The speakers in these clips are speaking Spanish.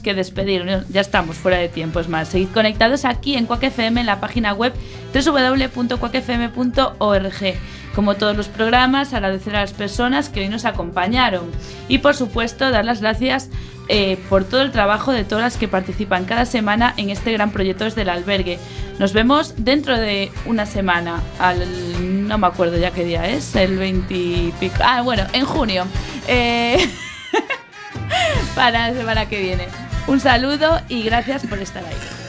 que despedir, ya estamos fuera de tiempo, es más, seguid conectados aquí en Quack FM en la página web www.quackfm.org. Como todos los programas, agradecer a las personas que hoy nos acompañaron y por supuesto dar las gracias eh, por todo el trabajo de todas las que participan cada semana en este gran proyecto desde el albergue. Nos vemos dentro de una semana, al, no me acuerdo ya qué día es, el 20 y pico, ah bueno, en junio. Eh, para la semana que viene. Un saludo y gracias por estar ahí.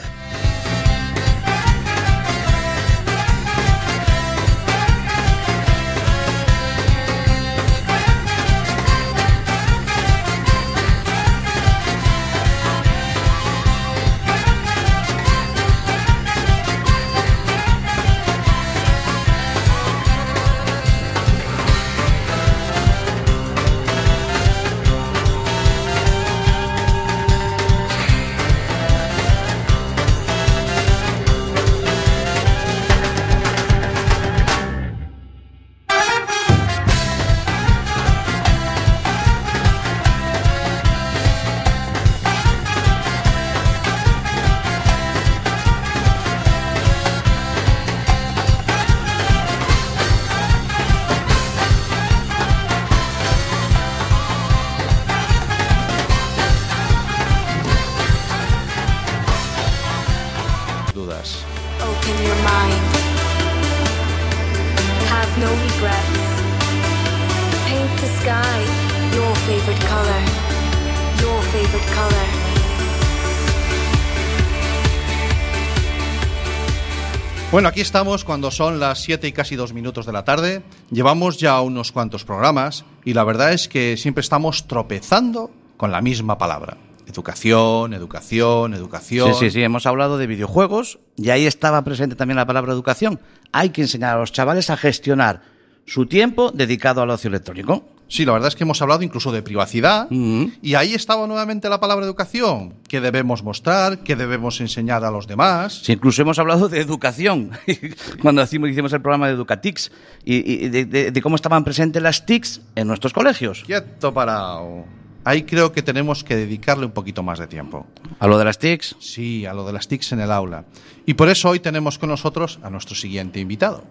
Bueno, aquí estamos cuando son las 7 y casi 2 minutos de la tarde. Llevamos ya unos cuantos programas y la verdad es que siempre estamos tropezando con la misma palabra. Educación, educación, educación. Sí, sí, sí, hemos hablado de videojuegos y ahí estaba presente también la palabra educación. Hay que enseñar a los chavales a gestionar su tiempo dedicado al ocio electrónico. Sí, la verdad es que hemos hablado incluso de privacidad y ahí estaba nuevamente la palabra educación. ¿Qué debemos mostrar? ¿Qué debemos enseñar a los demás? Sí, incluso hemos hablado de educación cuando hicimos el programa de Educatix y, de, cómo estaban presentes las TICs en nuestros colegios. Quieto parado. Ahí creo que tenemos que dedicarle un poquito más de tiempo. ¿A lo de las TICs? Sí, a lo de las TICs en el aula. Y por eso hoy tenemos con nosotros a nuestro siguiente invitado.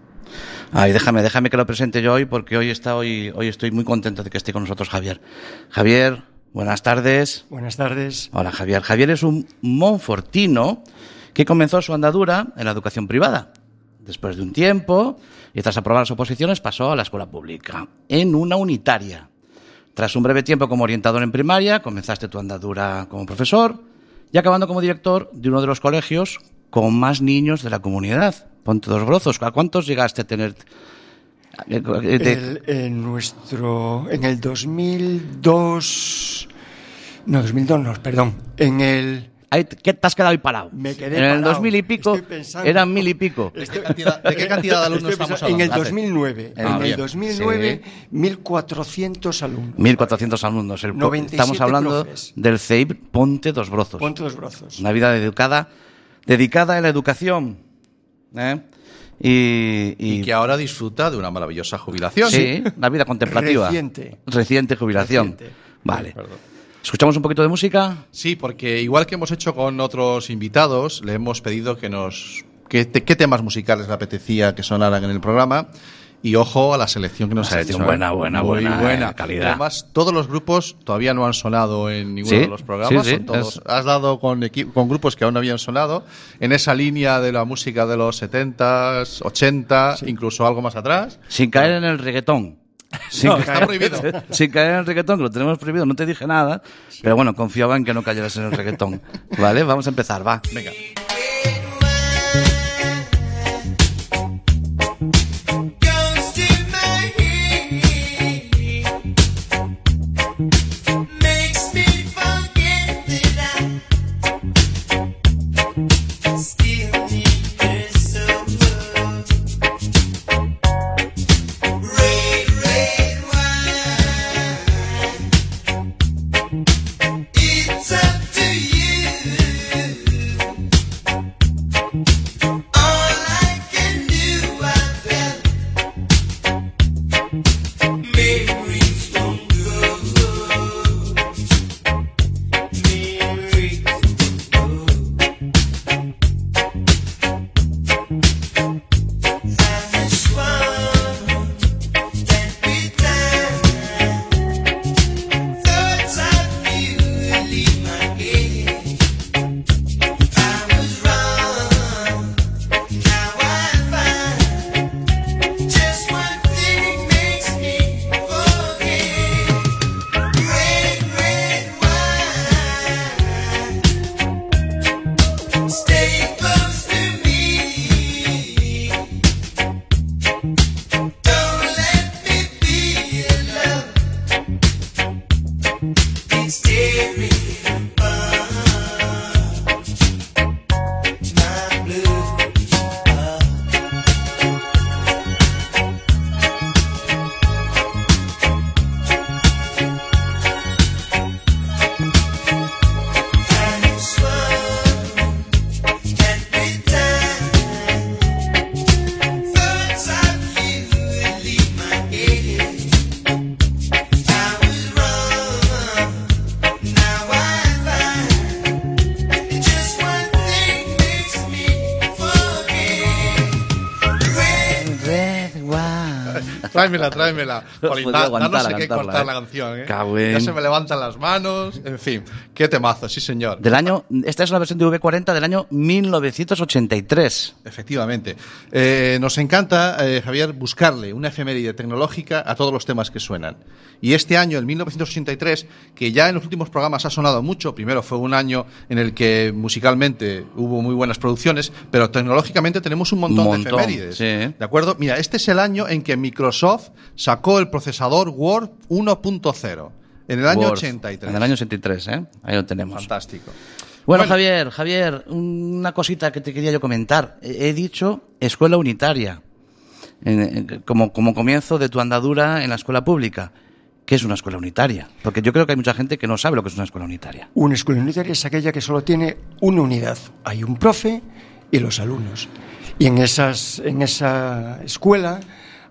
Ay, déjame, déjame que lo presente yo hoy porque hoy está hoy, hoy estoy muy contento de que esté con nosotros Javier. Javier, buenas tardes. Buenas tardes. Hola Javier. Javier es un monfortino que comenzó su andadura en la educación privada. Después de un tiempo y tras aprobar las oposiciones pasó a la escuela pública en una unitaria. Tras un breve tiempo como orientador en primaria, comenzaste tu andadura como profesor y acabando como director de uno de los colegios con más niños de la comunidad. Ponte dos brozos. ¿A cuántos llegaste a tener? en nuestro. En el 2002. No, 2002 no, perdón. En el. ¿Qué te has quedado ahí parado? Me quedé En el 2000 y pico eran mil y pico. ¿De qué cantidad, de, alumnos estamos hablando? En el 2009. en el 2009, 1.400 alumnos. 1.400 alumnos. estamos hablando del CEIB Ponte dos Brozos. Ponte dos Brozos. Una vida educada, dedicada a la educación ¿eh? Y, que ahora disfruta de una maravillosa jubilación. Sí, la vida contemplativa. Reciente. Reciente jubilación. Vale. ¿Escuchamos un poquito de música? Sí, porque igual que hemos hecho con otros invitados, le hemos pedido que nos... ¿Qué, qué temas musicales le apetecía que sonaran en el programa? Y ojo a la selección que nos ha hecho. Buena, buena, Muy buena, calidad. Además, todos los grupos todavía no han sonado en ninguno de los programas. Sí, todos, Has dado con, con grupos que aún no habían sonado en esa línea de la música de los 70s, 80, incluso algo más atrás. Sin caer en el reggaetón. Sin, no, está prohibido. sin caer en el reggaetón, que lo tenemos prohibido, no te dije nada, pero bueno, confiaba en que no cayeras en el reggaetón. ¿Vale? Vamos a empezar, va. Venga. Tráemela, tráemela. Poli, podía da- aguantar, da no sé qué cortar eh. la canción, ¿eh? Cago en- Ya se me levantan las manos. En fin, qué temazo, sí, señor. Del año, esta es la versión de V40 del año 1983. Efectivamente. Eh, nos encanta, eh, Javier, buscarle una efeméride tecnológica a todos los temas que suenan. Y este año, el 1983, que ya en los últimos programas ha sonado mucho, primero fue un año en el que musicalmente hubo muy buenas producciones, pero tecnológicamente tenemos un montón, montón, de efemérides. sí. ¿De acuerdo? Mira, este es el año en que Microsoft sacó el procesador Word 1.0, en el año Word, 83. En el año 83, ¿eh? Ahí lo tenemos. Fantástico. Bueno, Bueno. Javier, Javier, una cosita que te quería yo comentar. He dicho escuela unitaria, como, como comienzo de tu andadura en la escuela pública. ¿Qué es una escuela unitaria? Porque yo creo que hay mucha gente que no sabe lo que es una escuela unitaria. Una escuela unitaria es aquella que solo tiene una unidad. Hay un profe y los alumnos. Y en, esas, en esa escuela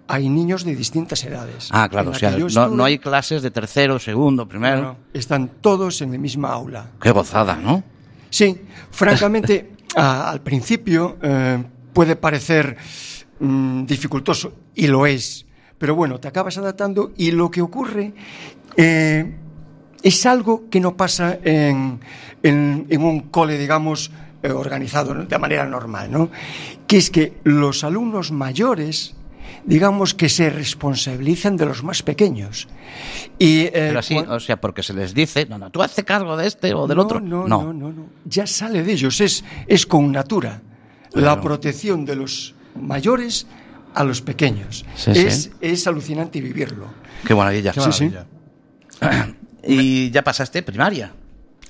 hay niños de distintas edades. Ah, claro, o sea, no, estuve, no hay clases de tercero, segundo, primero. no, están todos en la misma aula. Qué gozada, ¿no? Sí, francamente, a- al principio eh, puede parecer mm, dificultoso, y lo es, pero bueno, te acabas adaptando y lo que ocurre eh, es algo que no pasa en, en- en un cole, digamos, eh, organizado de manera normal, ¿no? Que es que los alumnos mayores digamos que se responsabilizan de los más pequeños. Y, eh, Pero así, o sea, porque se les dice, no, no, tú haces cargo de este o del no, otro. No, no, no, no. Ya sale de ellos. Es, es con natura. La protección de los mayores a los pequeños. Sí, es, sí. es alucinante vivirlo. Qué maravilla. Qué Sí. Y ya pasaste primaria.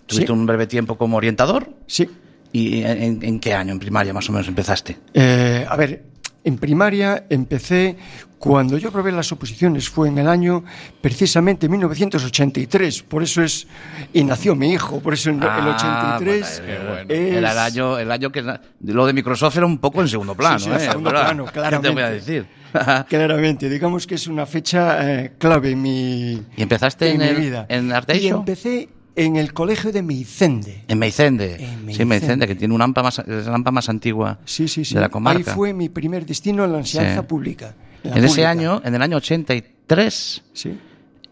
Tuviste Sí. un breve tiempo como orientador. Sí. ¿Y en, en qué año en primaria más o menos empezaste? Eh, a ver, en primaria empecé cuando yo probé las oposiciones fue en el año precisamente 1983, por eso es y nació mi hijo, por eso en el Ah, 83 pues, qué bueno. es- Era el año, el año que lo de Microsoft era un poco en segundo plano. Sí, sí, en ¿eh? segundo plano, ¿Qué te voy a claramente. decir? Claramente, digamos que es una fecha eh, clave en mi, ¿Y empezaste en mi el- vida. en Y Arteixo? empecé en el colegio de Meicende. En Meicende. En Sí, Meicende. Meicende, que tiene una AMPA más, es la AMPA más antigua Sí, sí, sí. de la Ahí comarca. fue mi primer destino en la enseñanza Sí. pública. la En ese año, en el año 83, Sí.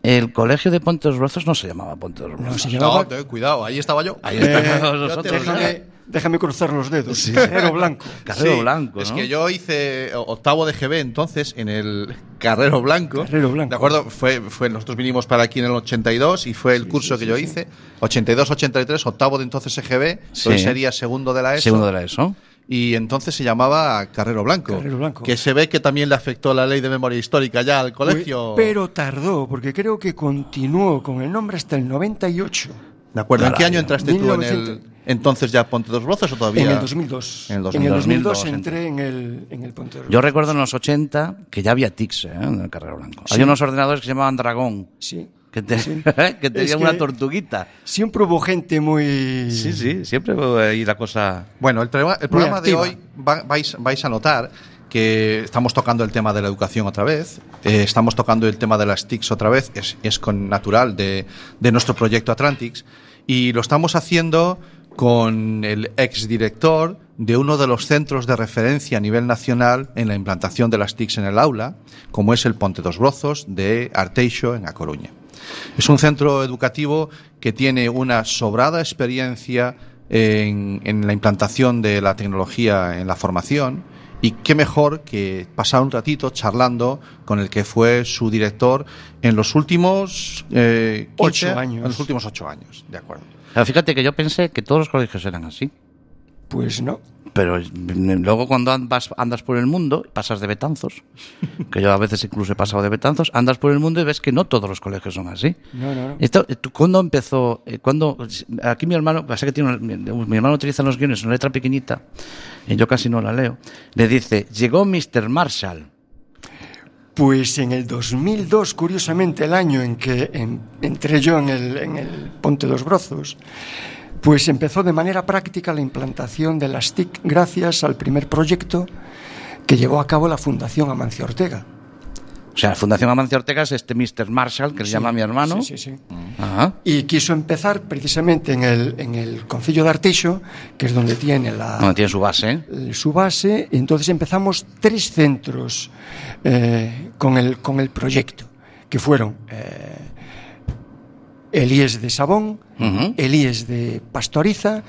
el colegio de Ponte los Brazos no se llamaba Ponte los Brazos. No, se llamaba. No, te- cuidado, ahí estaba yo. Ahí Eh, estamos nosotros. déjame, déjame cruzar los dedos. Carrero blanco. Carrero Sí, Blanco, Es que yo hice octavo de GB entonces en el Carrero Blanco. Carrero Blanco. ¿De acuerdo? Fue, fue, nosotros vinimos para aquí en el 82 y fue el curso que yo hice. 82-83, octavo de entonces EGB. Sí. Hoy sería segundo de la ESO. Segundo de la ESO. Y entonces se llamaba Carrero Blanco. Carrero Blanco. Que se ve que también le afectó la ley de memoria histórica ya al colegio. Pero tardó, porque creo que continuó con el nombre hasta el 98. ¿De acuerdo? ¿En qué año entraste tú en 1900. el entonces ya Ponte dos Voces o todavía? En el 2002. En el En el 2002 2002 entré en el, en el Ponte de Yo recuerdo en los 80 que ya había TICS ¿eh? en el Carrero Blanco. Sí. Había unos ordenadores que se llamaban Dragón, Sí. que, te- Sí. que tenían que- una tortuguita. Siempre hubo gente muy. Sí, sí, siempre fue ahí la cosa... Bueno, el, programa- el programa de hoy va- vais, vais a notar que estamos tocando el tema de la educación otra vez, eh, estamos tocando el tema de las TICs otra vez, es, es con natural de, de nuestro proyecto Atlantix, y lo estamos haciendo con el exdirector de uno de los centros de referencia a nivel nacional en la implantación de las TICs en el aula, como es el Ponte dos Brozos de Arteixo en A Coruña. Es un centro educativo que tiene una sobrada experiencia en, en la implantación de la tecnología en la formación y qué mejor que pasar un ratito charlando con el que fue su director en los últimos eh, 15, Ocho años. En los últimos ocho años, de acuerdo. Pero fíjate que yo pensé que todos los colegios eran así. Pues no. Pero mm, luego cuando andas, andas por el mundo, pasas de Betanzos, que yo a veces incluso he pasado de Betanzos, andas por el mundo y ves que no todos los colegios son así. No, no, no. Esto, ¿tú ¿Cuándo empezó? eh, ¿cuándo, aquí mi hermano, pasa que tiene una- mi, hermano utiliza los guiones en una letra pequeñita, y yo casi no la leo, le dice, llegó Mr. Marshall. Pues en el 2002, curiosamente, el año en que en- entré yo en el, en el Ponte dos Brozos, pues empezó de manera práctica la implantación de las TIC gracias al primer proyecto que llevó a cabo la Fundación Amancio Ortega. O sea, Fundación Amancio Ortega es este Mr. Marshall, que se llama mi hermano. Sí, sí, sí. Ajá. Y quiso empezar precisamente en el, en el Concilio de Arteixo, que es donde tiene la, Donde tiene su base. su base, y entonces empezamos tres centros eh, con, el, con el proyecto, que fueron eh, el IES de Sabón, Ujú. el IES de Pastoriza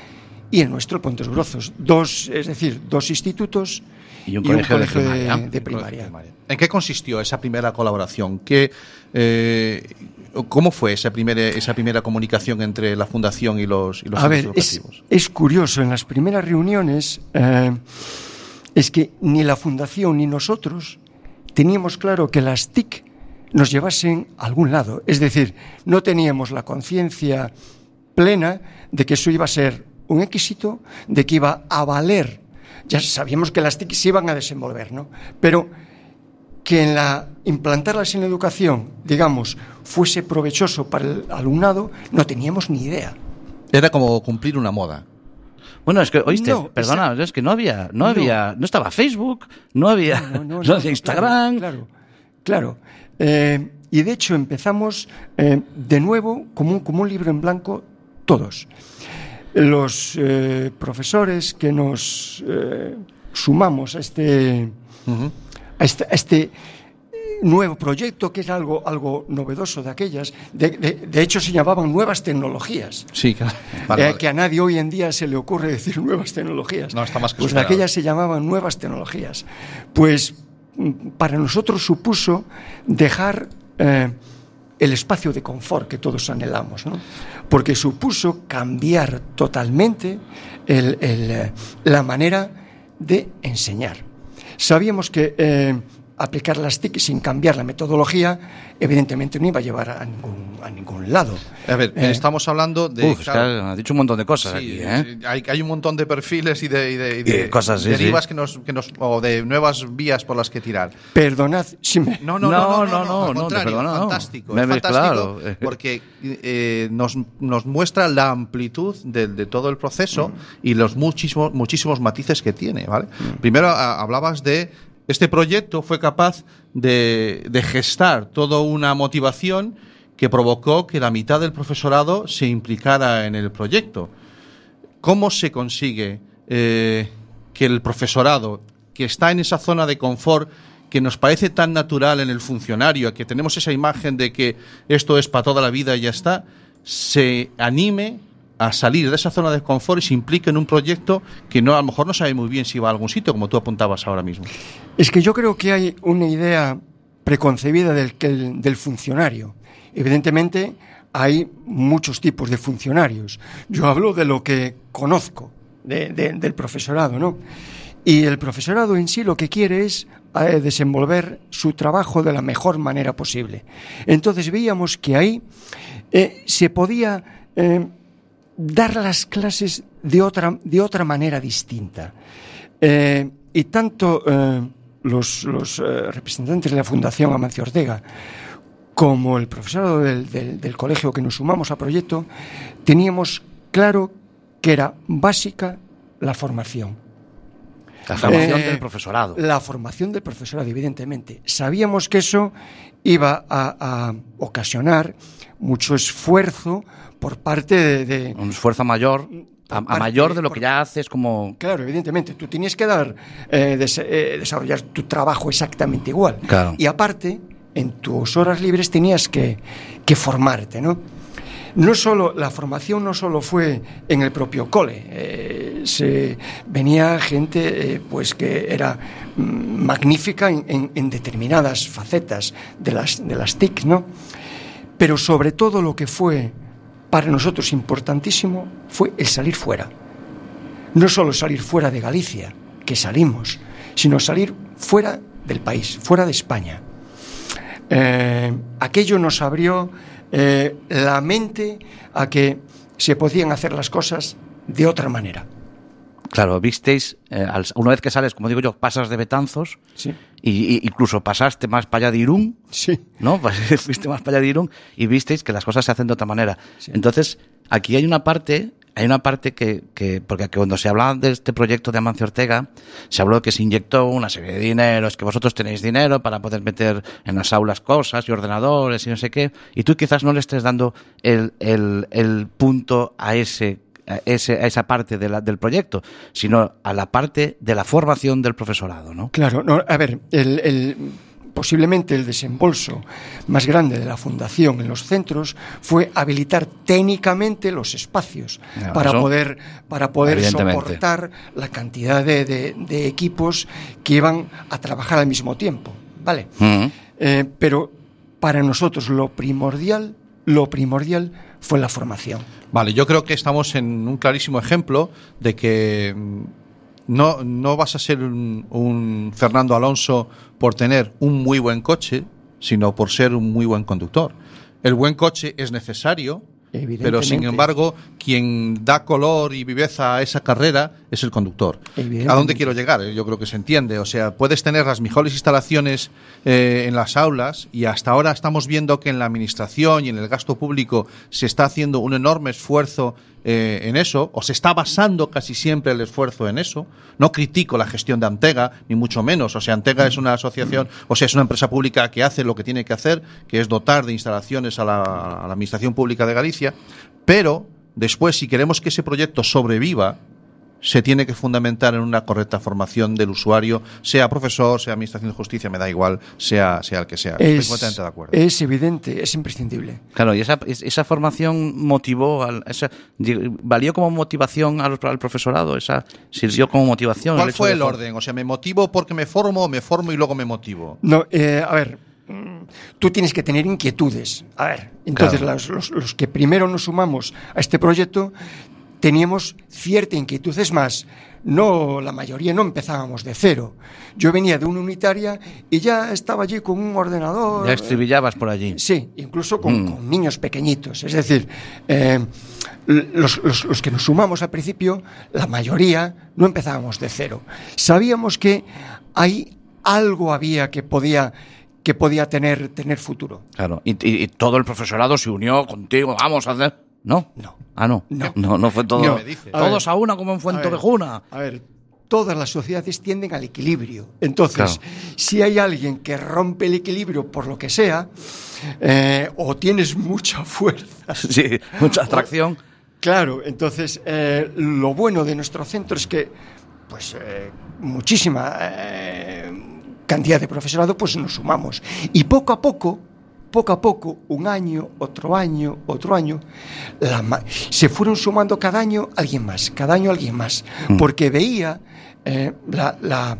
y el nuestro, Pontes Grozos. Dos, es decir, dos institutos Y un colegio de primaria. de primaria. ¿En qué consistió esa primera colaboración? ¿Qué, eh, ¿Cómo fue esa primera, esa primera comunicación entre la fundación y los, y los A ver, es, educativos? es curioso, en las primeras reuniones eh, es que ni la Fundación ni nosotros teníamos claro que las TIC nos llevasen a algún lado. Es decir, no teníamos la conciencia plena de que eso iba a ser un éxito, de que iba a valer. Ya sabíamos que las TIC se iban a desenvolver, ¿no? Pero que en la implantarlas en la educación, digamos, fuese provechoso para el alumnado, no teníamos ni idea. Era como cumplir una moda. Bueno, es que, oíste, No, perdona, es que no había, no, No. había, no estaba Facebook, no había, no, No, no, no, había Instagram. Claro, claro. claro. Eh, y de hecho empezamos eh, de nuevo como un, como un libro en blanco todos. Los eh, profesores que nos eh, sumamos a este, a este, a este nuevo proyecto, que era algo, algo novedoso de aquellas, de, de- de hecho se llamaban nuevas tecnologías. Sí, claro. Eh, Vale, que a nadie hoy en día se le ocurre decir nuevas tecnologías. No, está más que Pues superado. aquellas se llamaban nuevas tecnologías. Pues mm, para nosotros supuso dejar eh, el espacio de confort que todos anhelamos, ¿no? porque supuso cambiar totalmente eh, la manera de enseñar. Sabíamos que eh, aplicar las TIC sin cambiar la metodología, evidentemente no iba a llevar a ningún, a ningún lado. A ver, Eh, estamos hablando de. Uf, es que ha dicho un montón de cosas Sí, aquí, ¿eh? sí, hay, hay un montón de perfiles y de, y de- y de Y cosas, sí, derivas sí. Que, nos, que nos o de nuevas vías por las que tirar. Perdonad si me... No, no, no, no, no, No, no, no, contrario, perdona, no. fantástico, Me- fantástico claro. porque eh, nos, nos muestra la amplitud de, de todo el proceso Mm. y los muchísimos muchísimos matices que tiene, ¿vale? Primero a- hablabas de este proyecto fue capaz de, gestar toda una motivación que provocó que la mitad del profesorado se implicara en el proyecto. ¿Cómo se consigue eh, que el profesorado, que está en esa zona de confort, que nos parece tan natural en el funcionario, que tenemos esa imagen de que esto es para toda la vida y ya está, se anime a salir de esa zona de confort y se implique en un proyecto que no a lo mejor no sabe muy bien si va a algún sitio, como tú apuntabas ahora mismo. Es que yo creo que hay una idea preconcebida del, del funcionario. Evidentemente, hay muchos tipos de funcionarios. Yo hablo de lo que conozco de- de- del profesorado, ¿no? Y el profesorado en sí lo que quiere es eh, desenvolver su trabajo de la mejor manera posible. Entonces veíamos que ahí eh, se podía eh, dar las clases de otra, de otra manera distinta. Eh, y tanto eh, los, los, eh, representantes de la Fundación Amancio Ortega como el profesorado del, del- del colegio que nos sumamos al proyecto, teníamos claro que era básica la formación. La formación Eh, del profesorado. La formación del profesorado, evidentemente. Sabíamos que eso iba a, a ocasionar mucho esfuerzo por parte de, de- Un esfuerzo mayor, a, a mayor de lo que ya haces como... Claro, evidentemente, tú tienes que dar, eh, des- eh, desarrollar tu trabajo exactamente igual. Claro. Y aparte, en tus horas libres tenías que, que formarte, ¿no? No solo, la formación no solo fue en el propio cole, eh, se, venía gente pues que era mm, magnífica en, en- en determinadas facetas de las, de las TIC, ¿no? Pero sobre todo lo que fue para nosotros importantísimo fue el salir fuera no solo salir fuera de Galicia, que salimos, sino salir fuera del país, fuera de España. Eh, aquello nos abrió eh, la mente a que se podían hacer las cosas de otra manera. Claro, visteis, eh, una vez que sales, como digo yo, pasas de Betanzos Sí, y, y- incluso pasaste más para allá de Irún, sí. ¿no? Fuiste más para allá de Irún y visteis que las cosas se hacen de otra manera. Sí. Entonces, aquí hay una parte hay una parte que, que, porque cuando se hablaba de este proyecto de Amancio Ortega, se habló que se inyectó una serie de dinero, es que vosotros tenéis dinero para poder meter en las aulas cosas y ordenadores y no sé qué, y tú quizás no le estés dando el, el, el punto a ese a, ese, a esa parte de la, del proyecto, sino a la parte de la formación del profesorado, ¿no? Claro, no, a ver, el, el, posiblemente el desembolso más grande de la fundación en los centros fue habilitar técnicamente los espacios para poder para poder soportar la cantidad de, de- de equipos que iban a trabajar al mismo tiempo, vale. Mm. Eh, pero para nosotros lo primordial, lo primordial fue la formación. Vale, yo creo que estamos en un clarísimo ejemplo de que mm, no, no vas a ser un, un Fernando Alonso por tener un muy buen coche, sino por ser un muy buen conductor. El buen coche es necesario, pero sin embargo, quien da color y viveza a esa carrera es el conductor. ¿A dónde quiero llegar? Eh, Yo creo que se entiende. O sea, puedes tener las mejores instalaciones eh, en las aulas y hasta ahora estamos viendo que en la administración y en el gasto público se está haciendo un enorme esfuerzo eh, en eso, o se está basando casi siempre el esfuerzo en eso. No critico la gestión de Antega, ni mucho menos. O sea, Antega es una asociación, o sea, es una empresa pública que hace lo que tiene que hacer, que es dotar de instalaciones a la, a la Administración Pública de Galicia. Pero después, si queremos que ese proyecto sobreviva, se tiene que fundamentar en una correcta formación del usuario, sea profesor, sea administración de justicia, me da igual, sea, sea el que sea. Estoy Es, completamente de acuerdo. es evidente, es imprescindible. Claro, y esa, es- esa formación motivó, al, esa, valió como motivación al, al profesorado, esa sirvió como motivación. ¿Cuál fue el orden? O sea, ¿me motivo porque me formo o me formo y luego me motivo? No, eh, a ver, tú tienes que tener inquietudes. A ver, entonces Claro. los, los- los que primero nos sumamos a este proyecto teníamos cierta inquietud. Es más, no, la mayoría no empezábamos de cero. Yo venía de una unitaria y ya estaba allí con un ordenador. Ya estribillabas por allí. Sí, incluso con, Mm. con niños pequeñitos. Es decir, eh, los, los- los que nos sumamos al principio, la mayoría no empezábamos de cero. Sabíamos que ahí algo había que podía, que podía tener, tener futuro. Claro, y, y- y todo el profesorado se unió contigo, vamos a hacer... ¿No? No. Ah, no. No. No, no fue todo... No. A Todos ver. a una como en Fuentovejuna. A ver, todas las sociedades tienden al equilibrio. Entonces, Claro. si hay alguien que rompe el equilibrio por lo que sea, eh, o tienes mucha fuerza Sí, mucha atracción. Claro, entonces eh, lo bueno de nuestro centro es que, pues, eh, muchísima eh, cantidad de profesorado, pues nos sumamos. Y poco a poco, poco a poco, un año, otro año, otro año, la se fueron sumando cada año alguien más, cada año alguien más, porque veía eh, la, la-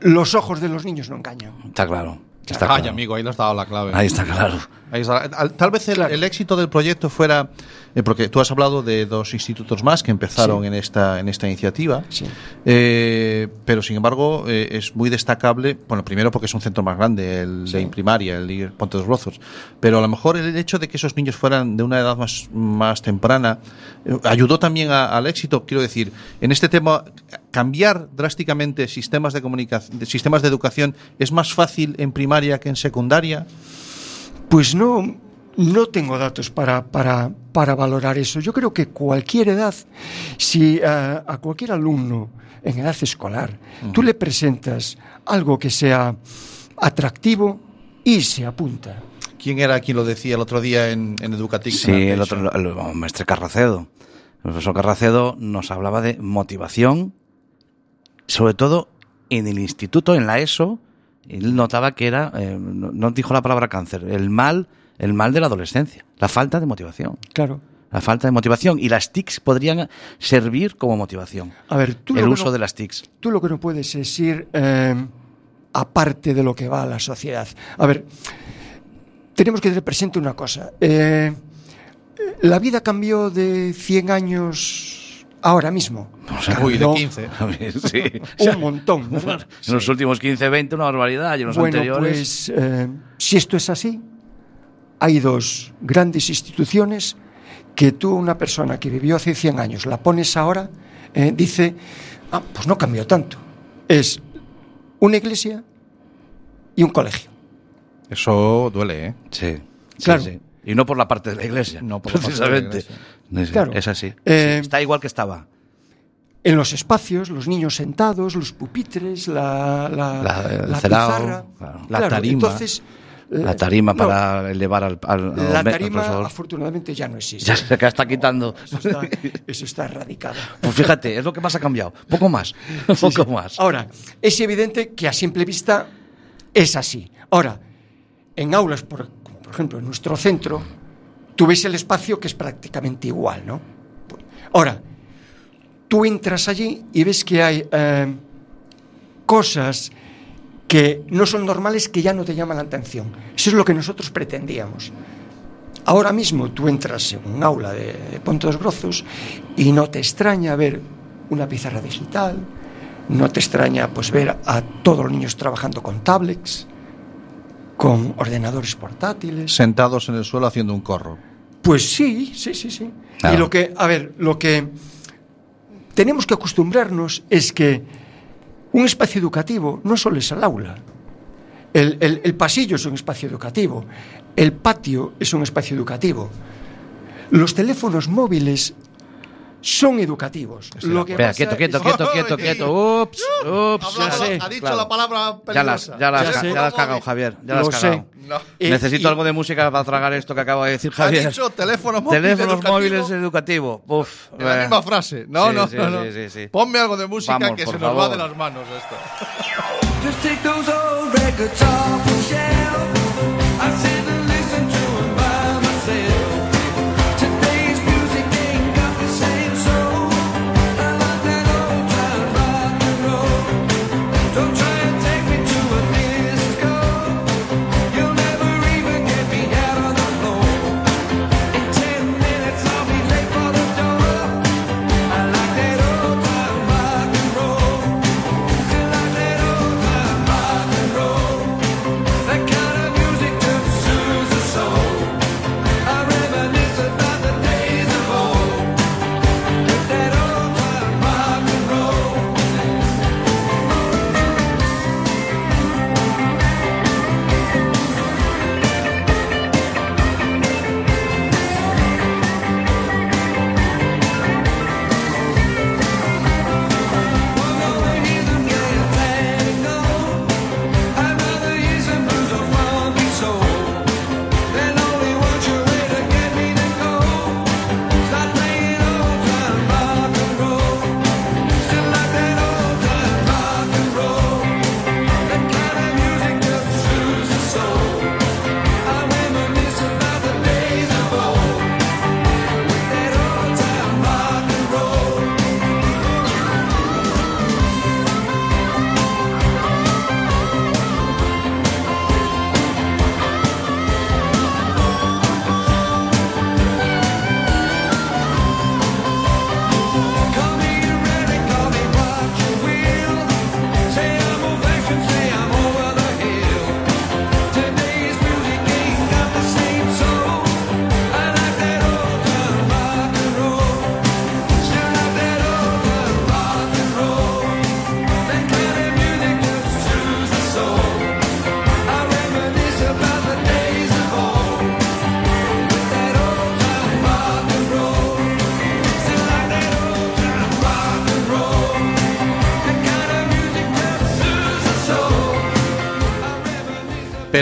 los ojos de los niños no engañan. Está claro. Está Ay, claro. amigo, ahí le has dado la clave. Ahí está claro. Ahí está. Al- Tal vez el, éxito del proyecto fuera, eh, porque tú has hablado de dos institutos más que empezaron Sí. en esta en esta iniciativa, Sí. Eh, pero sin embargo eh, es muy destacable, bueno, primero porque es un centro más grande, el Sí. de primaria, el de Ponte dos Rozos, pero a lo mejor el hecho de que esos niños fueran de una edad más, más temprana ayudó también a- al éxito, quiero decir, en este tema cambiar drásticamente sistemas de comunicación, sistemas de educación es más fácil en primaria que en secundaria. Pues no, no tengo datos para, para, para valorar eso. Yo creo que cualquier edad, si eh, a cualquier alumno en edad escolar tú le presentas algo que sea atractivo y se apunta. ¿Quién era quien lo decía el otro día en, en Educatix? Sí, en el otro, el, el maestre Carracedo. El profesor Carracedo nos hablaba de motivación, sobre todo en el instituto, en la ESO. Él notaba que era, eh, no, no dijo la palabra cáncer, el mal, el mal de la adolescencia, la falta de motivación. Claro. La falta de motivación. Y las TICs podrían servir como motivación. A ver, tú el uso no, de las TICs. tú lo que no puedes es ir eh, aparte de lo que va a la sociedad. A ver, tenemos que tener presente una cosa. Eh, la vida cambió de 100 años ahora mismo. O sea, Uy, de No, 15. sí. Un montón. En los últimos 15, 20, una barbaridad. Y en los Bueno, anteriores. pues eh, si esto es así, hay dos grandes instituciones que tú, una persona que vivió hace 100 años, la pones ahora, eh, dice, ah, pues no cambió tanto. Es una iglesia y un colegio. Eso duele, ¿eh? Sí, Claro. sí. Y no por la parte de la iglesia. No por la parte de la precisamente. iglesia. Sí, Claro. Es así. Eh, Sí, Está igual que estaba. En los espacios, los niños sentados, los pupitres, la, la, La- el la celao, pizarra. claro. La tarima. Entonces, La eh, tarima no, para elevar al, al La tarima, afortunadamente, ya no existe. Ya se está quitando. Eso está, eso está erradicado. Pues fíjate, es lo que más ha cambiado. Poco más. Poco más. Ahora, es evidente que a simple vista es así. Ahora, en aulas, por, por ejemplo en nuestro centro, tú ves el espacio que es prácticamente igual, ¿no? Ahora, tú entras allí y ves que hay eh, cosas que no son normales que ya no te llaman la atención. Eso es lo que nosotros pretendíamos. Ahora mismo tú entras en un aula de, de Ponte dos Brozos y no te extraña ver una pizarra digital, no te extraña pues ver a todos los niños trabajando con tablets, con ordenadores portátiles. Sentados en el suelo haciendo un corro. Pues sí, sí, sí, sí. Claro. Y lo que, a ver, lo que tenemos que acostumbrarnos es que un espacio educativo no solo es el aula. El, el- el pasillo es un espacio educativo. El patio es un espacio educativo. Los teléfonos móviles son educativos. Lo que Espera, pasa quieto, quieto, quieto, quieto, quieto. Ups, ups. Ya sé, ha dicho claro. la palabra Ya las, peligrosa. ya las, Ya sé. ya las has cagado, Javier. Ya las Lo has sé. cagado. No. Eh, Necesito y- algo de música para tragar esto que acabo de decir, Ha Javier. dicho teléfono móvil Teléfonos educativo móviles educativo. Uf. En la eh. misma frase. No, Sí, no, sí, no, no. sí, sí, sí. Ponme algo de música Vamos, que se nos va favor. de las manos esto.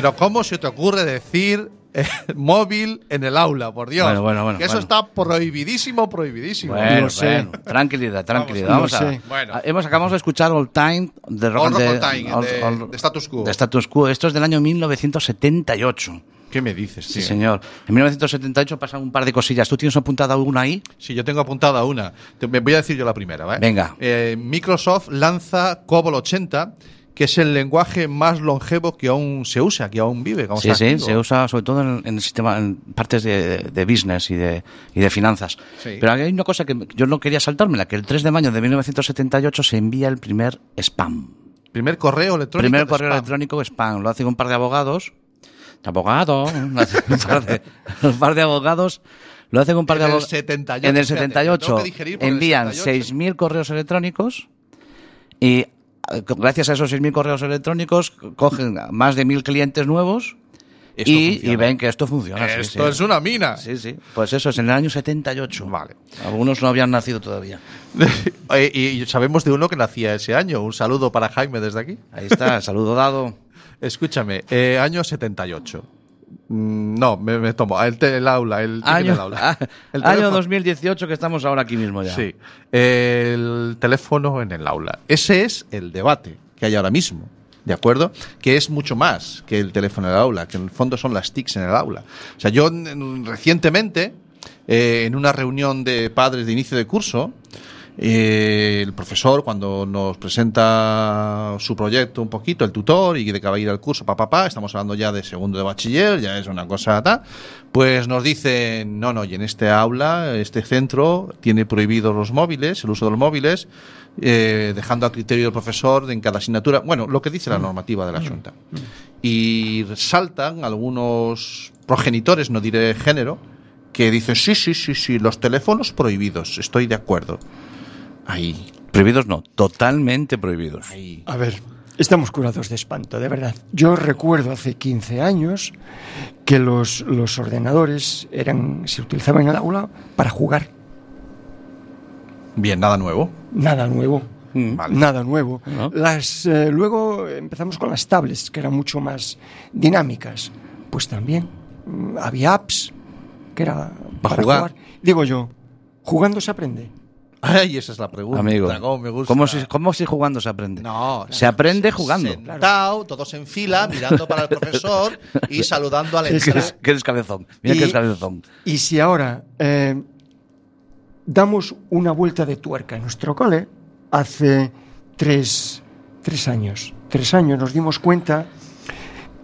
Pero ¿cómo se te ocurre decir eh, móvil en el aula? Por Dios. Bueno, bueno, bueno, Que eso bueno. está prohibidísimo, prohibidísimo. Bueno, Lo sé. bueno, tranquilidad, tranquilidad. Vamos, a, sé. Bueno. a- hemos acabamos de escuchar All Time de All Rock de, All Time, All- de- All- de Status Quo. De Status Quo. Esto es del año 1978. ¿Qué me dices, Sí, tío? señor. En 1978 pasan un par de cosillas. ¿Tú tienes apuntada una ahí? Sí, yo tengo apuntada una. Te- me voy a decir yo la primera, ¿vale? Venga. Eh, Microsoft lanza COBOL 80, que es el lenguaje más longevo que aún se usa, que aún vive. que aún Sí, sí, activo. se usa sobre todo en, en el sistema, en partes de, de business y de, y de finanzas. Sí. Pero hay una cosa que yo no quería saltármela, que el 3 de mayo de 1978 se envía el primer spam. Primer correo electrónico. Primer correo spam. electrónico spam. Lo hacen un par de abogados. Abogado. un, par de, un par de abogados. Lo hacen un par de En el abogados. 78, En el espérate, 78 tengo que digerir por el envían 78. 6.000 correos electrónicos y gracias a esos 6.000 correos electrónicos cogen más de 1.000 clientes nuevos y, ven que esto funciona. Esto sí. es una mina. Sí, sí. Pues eso es en el año 78. Vale. Algunos no habían nacido todavía. Y sabemos de uno que nacía ese año. Un saludo para Jaime desde aquí. Ahí está, saludo dado. Escúchame, eh, año 78. Mm, no, me, me tomo. El, te- el aula, el, Año, aula. El año teléfono. 2018 que estamos ahora aquí mismo ya. Sí. El teléfono en el aula. Ese es el debate que hay ahora mismo. ¿De acuerdo? Que es mucho más que el teléfono en el aula, que en el fondo son las TICs en el aula. O sea, yo recientemente, eh, en una reunión de padres de inicio de curso, eh, el profesor, cuando nos presenta su proyecto un poquito, el tutor, y de que va a ir al curso, papá, papá, estamos hablando ya de segundo de bachiller, ya es una cosa tal, pues nos dicen, no, no, y en este aula, este centro, tiene prohibidos los móviles, el uso de los móviles, eh, dejando a criterio del profesor de en cada asignatura, bueno, lo que dice la normativa de la Junta. Y saltan algunos progenitores, no diré género, que dicen, sí, sí, sí, sí, los teléfonos prohibidos, estoy de acuerdo. Ahí, Prohibidos no, totalmente prohibidos. ahí. A ver, estamos curados de espanto, de verdad. Yo recuerdo hace 15 años que los, los ordenadores eran, se utilizaban en el aula para jugar. Bien, nada nuevo. Nada nuevo. Mm. Vale. Nada nuevo. No. Las, eh, luego empezamos con las tablets, que eran mucho más dinámicas. Pues también mm, había apps que era para jugar. jugar. Digo yo, jugando se aprende. Ay, esa es la pregunta. Amigo, cómo me gusta. ¿cómo si, cómo si jugando se aprende? No, se aprende jugando. Sentado, todos en fila, mirando para el profesor y saludando al entrar. eres, que eres cabezón. Mira Y- que eres cabezón. Y si ahora eh, damos una vuelta de tuerca en nuestro cole, hace tres, tres años, tres años nos dimos cuenta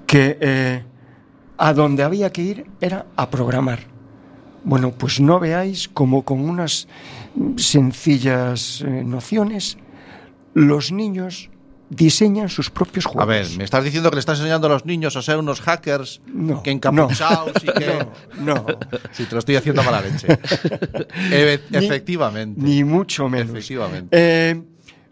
que eh, a donde había que ir era a programar. Bueno, pues no veáis como con unas sencillas eh, nociones los niños diseñan sus propios juegos. A ver, me estás diciendo que le estás enseñando a los niños a ser unos hackers No, que encapuchados y que. No, no. Si te lo estoy haciendo mala leche. E- Ni- efectivamente. Ni mucho menos. Efectivamente. Eh,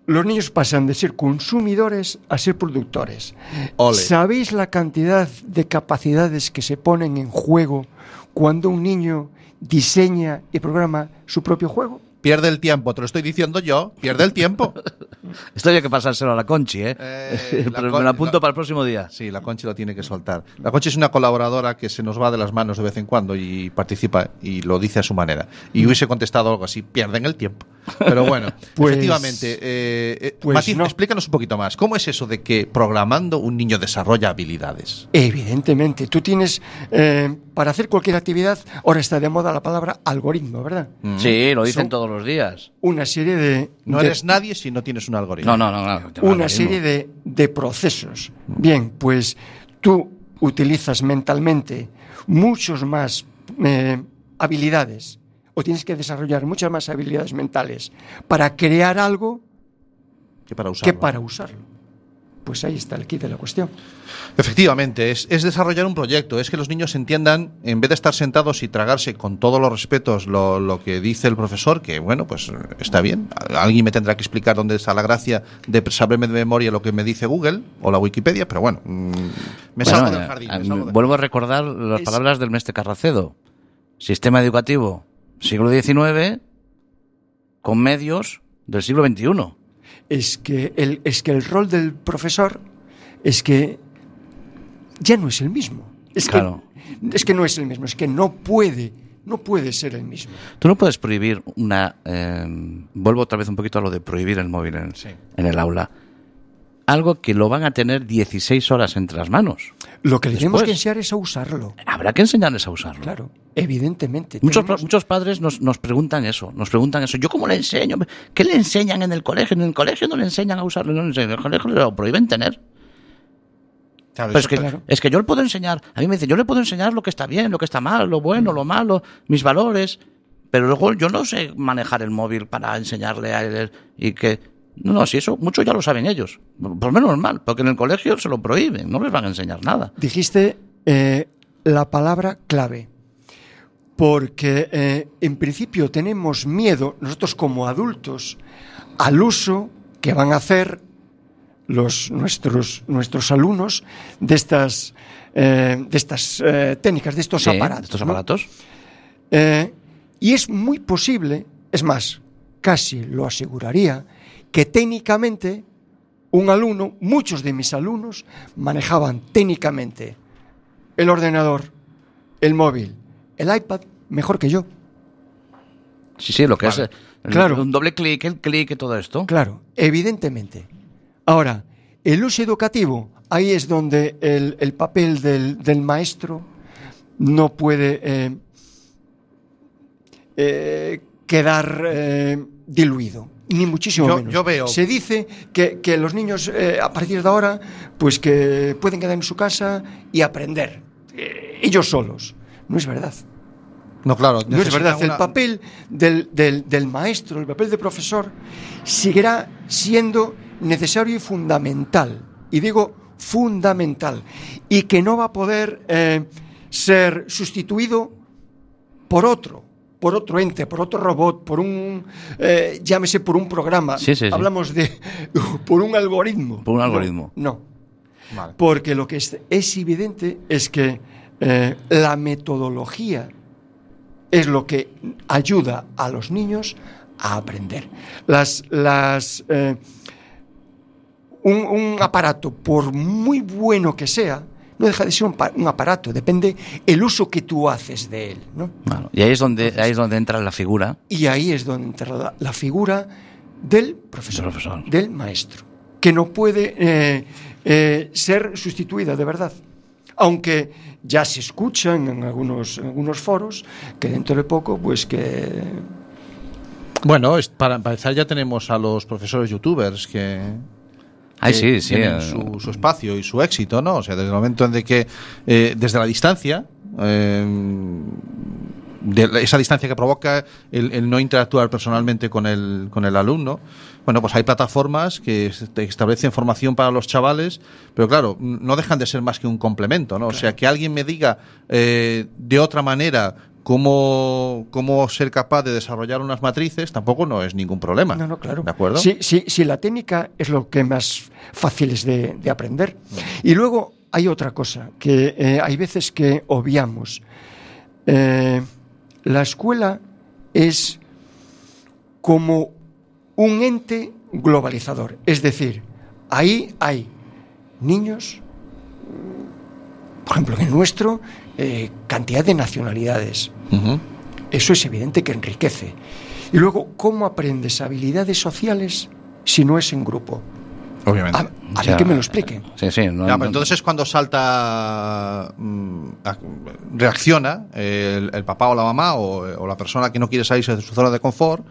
los niños pasan de ser consumidores a ser productores. Ole. ¿Sabéis la cantidad de capacidades que se ponen en juego cuando un niño diseña y programa su propio juego? Pierde el tiempo, te lo estoy diciendo yo. Pierde el tiempo. Esto hay que pasárselo a la Conchi, ¿eh? Eh, la Pero Con- me lo apunto la- para el próximo día. Sí, la Conchi lo tiene que soltar. La Conchi es una colaboradora que se nos va de las manos de vez en cuando y participa y lo dice a su manera. Y hubiese contestado algo así, pierden el tiempo. Pero bueno, Pues- efectivamente. eh, eh, pues Matiz, no. explícanos un poquito más. ¿Cómo es eso de que programando un niño desarrolla habilidades? Evidentemente, tú tienes, eh, para hacer cualquier actividad, ahora está de moda la palabra algoritmo, ¿verdad? Sí, lo dicen Son- todos los días. Una serie de... No de- eres nadie si no tienes un algoritmo. No, no, no. no una serie de, de procesos. Bien, pues tú utilizas mentalmente muchos más eh, habilidades o tienes que desarrollar muchas más habilidades mentales para crear algo Que para que usarlo. para usarlo. Pues ahí está el kit de la cuestión. Efectivamente, es, es desarrollar un proyecto, es que los niños entiendan, en vez de estar sentados y tragarse con todos los respetos lo, lo que dice el profesor, que bueno, pues eh, está bien, alguien me tendrá que explicar dónde está la gracia de saberme de memoria lo que me dice Google o la Wikipedia, pero bueno, mm, me Bueno, salgo del eh, jardín. eh, me salgo del- Vuelvo a recordar las Es- palabras del Mestre Carracedo. Sistema educativo, siglo XIX, con medios del siglo XXI. Es que el, es que el rol del profesor es que ya no es el mismo. Es, Claro. que, es que no es el mismo, es que no puede, no puede ser el mismo. Tú no puedes prohibir una... eh, vuelvo otra vez un poquito a lo de prohibir el móvil en, Sí. en el aula. Algo que lo van a tener 16 horas entre las manos. Lo que le tenemos que enseñar es a usarlo. Habrá que enseñarles a usarlo. Claro, evidentemente. Muchos, tenemos- muchos padres nos, nos preguntan eso, nos preguntan eso. ¿Yo cómo le enseño? ¿Qué le enseñan en el colegio? En el colegio no le enseñan a usarlo, no le enseñan. en el colegio lo prohíben tener. Claro, Pero es que, claro. es que yo le puedo enseñar, a mí me dice, yo le puedo enseñar lo que está bien, lo que está mal, lo bueno, lo malo, mis valores, pero luego yo no sé manejar el móvil para enseñarle a él y que... No, no, si eso, mucho ya lo saben ellos. Por lo menos normal, porque en el colegio se lo prohíben, no les van a enseñar nada. Dijiste eh, la palabra clave. Porque eh, en principio tenemos miedo, nosotros como adultos, al uso que van a hacer los, nuestros, nuestros alumnos de estas eh, destas eh, técnicas, Sí, aparatos. estos aparatos. Y es muy posible, es más, casi lo aseguraría, que técnicamente un alumno, muchos de mis alumnos, manejaban técnicamente el ordenador, el móvil, el iPad mejor que yo. Sí, sí, lo que Vale. es eh, Claro. un doble clic, el clic y todo esto. Claro, evidentemente. Ahora, el uso educativo, ahí es donde el, el papel del, del maestro no puede eh, eh, quedar eh, diluido. Ni muchísimo Yo- menos. yo veo- Se dice que, que los niños eh, a partir de ahora, pues que pueden quedar en su casa y aprender eh, ellos solos. No es verdad. No, claro. No es verdad, el papel del, del- del maestro, el papel de profesor, seguirá siendo necesario y fundamental. Y digo fundamental. Y que no va a poder eh, ser sustituido por otro, por otro ente, por otro robot, por un, eh, llámese por un programa. Sí, sí, sí. Hablamos de, por un algoritmo. Por un No, algoritmo. No, Vale. porque lo que es, es evidente es que eh, la metodología es lo que ayuda a los niños a aprender. Las, las, eh, un, un aparato, por muy bueno que sea, no deja de ser un, pa- un aparato, depende el uso que tú haces de él. ¿no? Y ahí es donde ahí es donde entra la figura. Y ahí es donde entra la, la figura del profesor, Del profesor. del maestro, que no puede eh, eh, ser sustituida de verdad. Aunque ya se escuchan en algunos, en algunos foros que dentro de poco, pues que Bueno, es- para empezar ya tenemos a los profesores youtubers que, Ay, que sí, sí. tienen eh, su, su espacio y su éxito, ¿no? O sea, desde el momento en de que, eh, desde la distancia, eh, de esa distancia que provoca el, el no interactuar personalmente con el, con el alumno, bueno, pues hay plataformas que est- establecen formación para los chavales, pero claro, no dejan de ser más que un complemento, ¿no? O sea, que alguien me diga eh, de otra manera cómo, cómo ser capaz de desarrollar unas matrices, tampoco no es ningún problema. No, no, claro. ¿De acuerdo? Sí, sí, sí, la técnica es lo que más fácil es de, de aprender. Y luego hay otra cosa, que eh, hay veces que obviamos. Eh, la escuela es como un ente globalizador. Es decir, ahí hay niños, por ejemplo, en el nuestro, eh, cantidad de nacionalidades. Eso es evidente que enriquece. Y luego, ¿cómo aprendes habilidades sociales si no es en grupo? Obviamente. A, a o sea, ver que me lo expliquen. Sí, sí. no- Ya, no- pero entonces es cuando salta, mm, reacciona el, el papá o la mamá o, o la persona que no quiere salirse de su zona de confort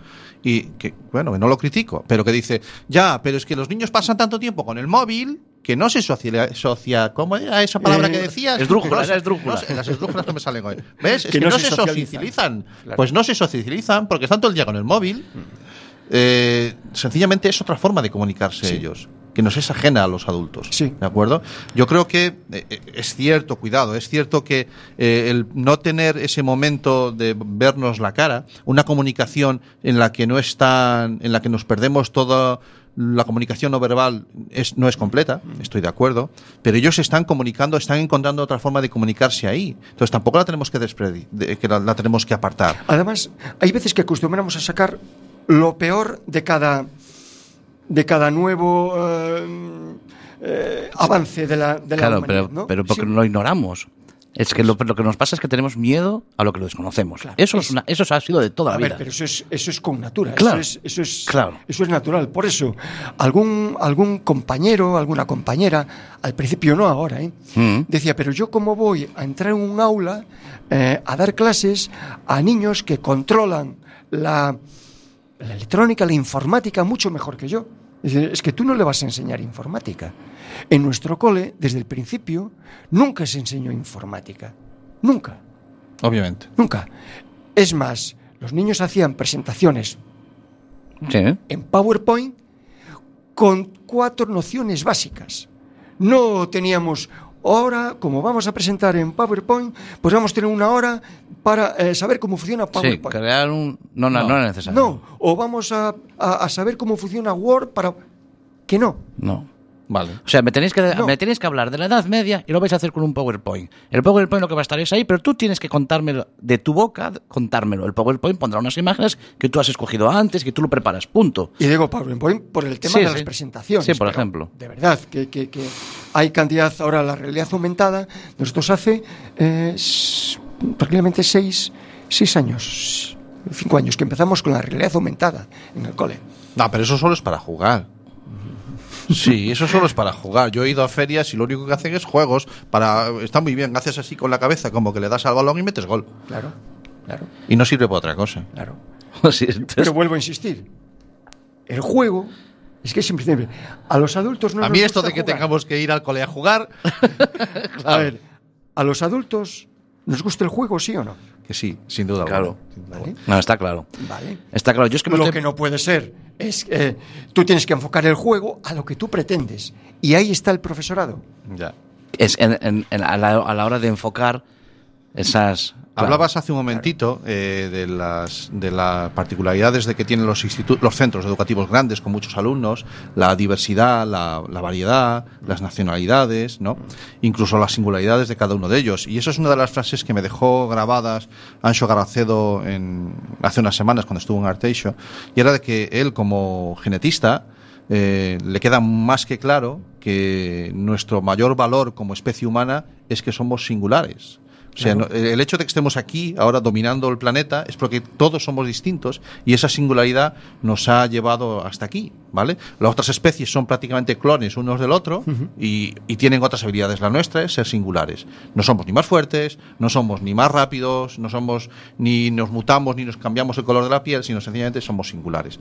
y que, bueno, que no lo critico, pero que dice, ya, pero es que los niños pasan tanto tiempo con el móvil que no se socia, socia ¿cómo era esa palabra Eh, que decías? esdrújula, No era se- esdrújula. no se- las esdrújulas que me salen hoy. ¿Ves? Es Que que, no no, se se socializan. socializan. Claro. Pues no se socializan porque están todo el día con el móvil. Eh, sencillamente es otra forma de comunicarse Sí. ellos, que nos es ajena a los adultos. Sí. ¿De acuerdo? Yo creo que eh, eh, es cierto, cuidado, es cierto que eh, el no tener ese momento de vernos la cara, una comunicación en la que no están, en la que nos perdemos toda la comunicación no verbal es, no es completa, estoy de acuerdo, pero ellos están comunicando, están encontrando otra forma de comunicarse ahí. Entonces tampoco la tenemos que de- que la, la tenemos que apartar. Además, hay veces que acostumbramos a sacar lo peor de cada, de cada nuevo eh, eh, avance de la, de la Claro, humanidad, pero, ¿no? pero porque Sí. lo ignoramos. Es que lo, lo que nos pasa es que tenemos miedo a lo que lo desconocemos. Claro, eso, es- es una- eso ha sido de toda A la ver, vida. pero eso es, eso es con natura, Claro. eso, es, eso, es, Claro. eso es natural. Por eso, algún, algún compañero, alguna compañera, al principio no ahora, ¿eh? Mm. decía, pero yo cómo voy a entrar en un aula eh, a dar clases a niños que controlan la, la electrónica, la informática mucho mejor que yo. Es decir, es que tú no le vas a enseñar informática. En nuestro cole, desde el principio, nunca se enseñó informática. Nunca. Obviamente. Nunca. Es más, los niños hacían presentaciones Sí, en PowerPoint con cuatro nociones básicas. No teníamos hora, como vamos a presentar en PowerPoint, pues vamos a tener una hora para eh, saber cómo funciona Sí, PowerPoint. crear un... No, no, no, era necesario. no, o vamos a, a- a saber cómo funciona Word para... Que no. No. Vale. O sea, me tenéis, que, No. me tenéis que hablar de la Edad Media y lo vais a hacer con un PowerPoint. El PowerPoint lo que va a estar es ahí, pero tú tienes que contármelo de tu boca, contármelo. El PowerPoint pondrá unas imágenes que tú has escogido antes, que tú lo preparas, punto. Y digo PowerPoint por el tema Sí, de sí. las presentaciones. Sí, por ejemplo. De verdad, que, que- que hay cantidad ahora, la realidad aumentada. Nosotros hace eh, prácticamente seis, seis años, cinco años, que empezamos con la realidad aumentada en el cole. No, pero eso solo es para jugar. Sí, eso solo es para jugar. Yo he ido a ferias y lo único que hacen es juegos. Para está muy bien, haces así con la cabeza, como que le das al balón y metes gol. Claro, claro, Y no sirve para otra cosa. claro. Entonces- Pero vuelvo a insistir. El juego es que es imprescindible. A los adultos no a nos mí esto de que jugar. tengamos que ir al cole a jugar, A ver, a los adultos nos gusta el juego, sí o no. Que sí, sin duda. Claro. Vale. No, está claro. Vale. Está claro. Yo es que me Lo estoy- que no puede ser es que tú tienes que enfocar el juego a lo que tú pretendes. Y ahí está el profesorado. Ya. es en- en- en- a, la, a la hora de enfocar esas... Hablabas hace un momentito eh, de, las, de las particularidades de que tienen los, los centros educativos grandes con muchos alumnos, la diversidad, la, la variedad, las nacionalidades, ¿no? incluso las singularidades de cada uno de ellos. Y eso es una de las frases que me dejó grabadas Ancho Garracedo en, hace unas semanas cuando estuvo en Arteixo, y era de que él como genetista eh, le queda más que claro que nuestro mayor valor como especie humana es que somos singulares. No- el hecho de que estemos aquí ahora dominando el planeta es porque todos somos distintos y esa singularidad nos ha llevado hasta aquí, ¿vale? Las otras especies son prácticamente clones unos del otro y, y tienen otras habilidades. La nuestra es ser singulares. No somos ni más fuertes, no somos ni más rápidos, no somos ni nos mutamos ni nos cambiamos el color de la piel, sino sencillamente somos singulares.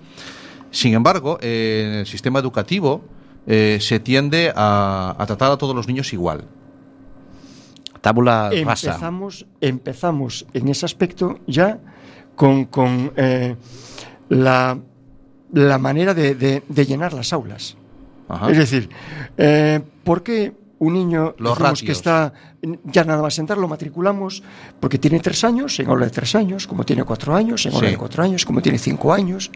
Sin embargo, eh, en el sistema educativo eh, se tiende a, a tratar a todos los niños igual. Tabula rasa. Empezamos, empezamos en ese aspecto ya con, con, eh, la, la manera de, de- de llenar las aulas. Ajá. Es decir, eh, ¿por qué un niño Los que está ya nada más entrar, lo matriculamos porque tiene tres años, en aula de tres años, como tiene cuatro años, en aula Sí. de cuatro años, como tiene cinco años?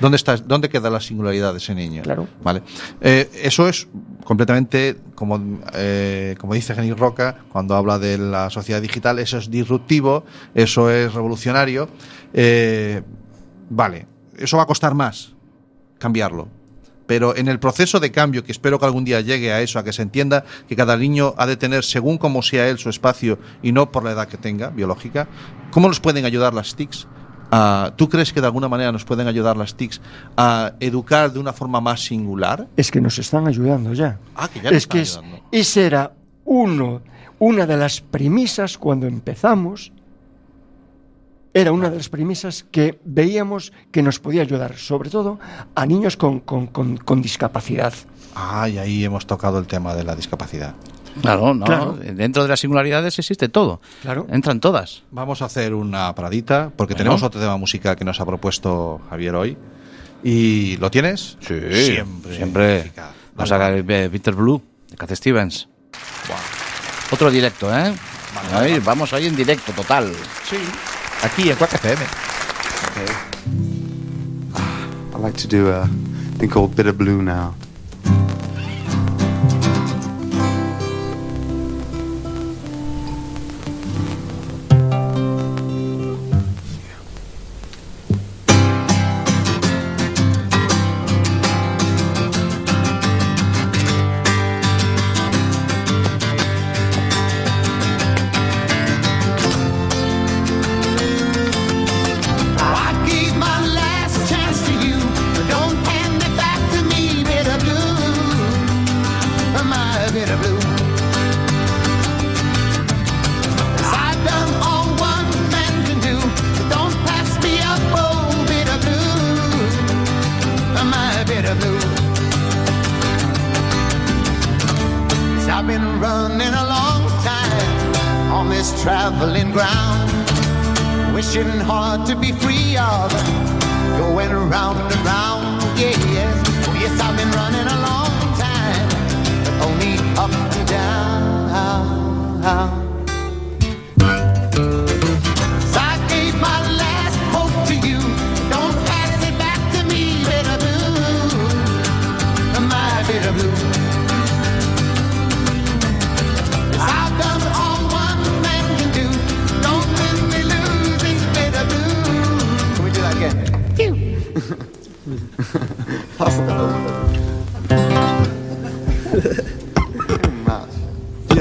¿Dónde, está, ¿Dónde queda la singularidad de ese niño? Claro. Vale. Eh, eso es completamente, como, eh, como dice Jenny Roca, cuando habla de la sociedad digital, eso es disruptivo, eso es revolucionario. Eh, vale, eso va a costar más cambiarlo. Pero en el proceso de cambio, que espero que algún día llegue a eso, a que se entienda que cada niño ha de tener, según como sea él, su espacio y no por la edad que tenga, biológica, ¿cómo nos pueden ayudar las TICs? A- ¿Tú crees que de alguna manera nos pueden ayudar las TICs a educar de una forma más singular? Es que nos están ayudando ya. Ah, que ya nos es que es- ayudando. ese era uno, una de las premisas cuando empezamos. Era una de las premisas que veíamos que nos podía ayudar, sobre todo a niños con, con- con- con discapacidad. Ah, y ahí hemos tocado el tema de la discapacidad. Claro, no. Claro. Dentro de las singularidades existe todo. Claro. Entran todas. Vamos a hacer una paradita, porque Bueno. tenemos otro tema musical que nos ha propuesto Javier hoy. ¿Y lo tienes? Siempre. Siempre. eficaz. Vamos a sacar eh, Peter Blue, de Cat Stevens. Otro directo, ¿eh? Ahí, vamos ahí en directo, total. Sí. Aquí en Quack FM. I'd like to do a thing called Bitter Blue now. You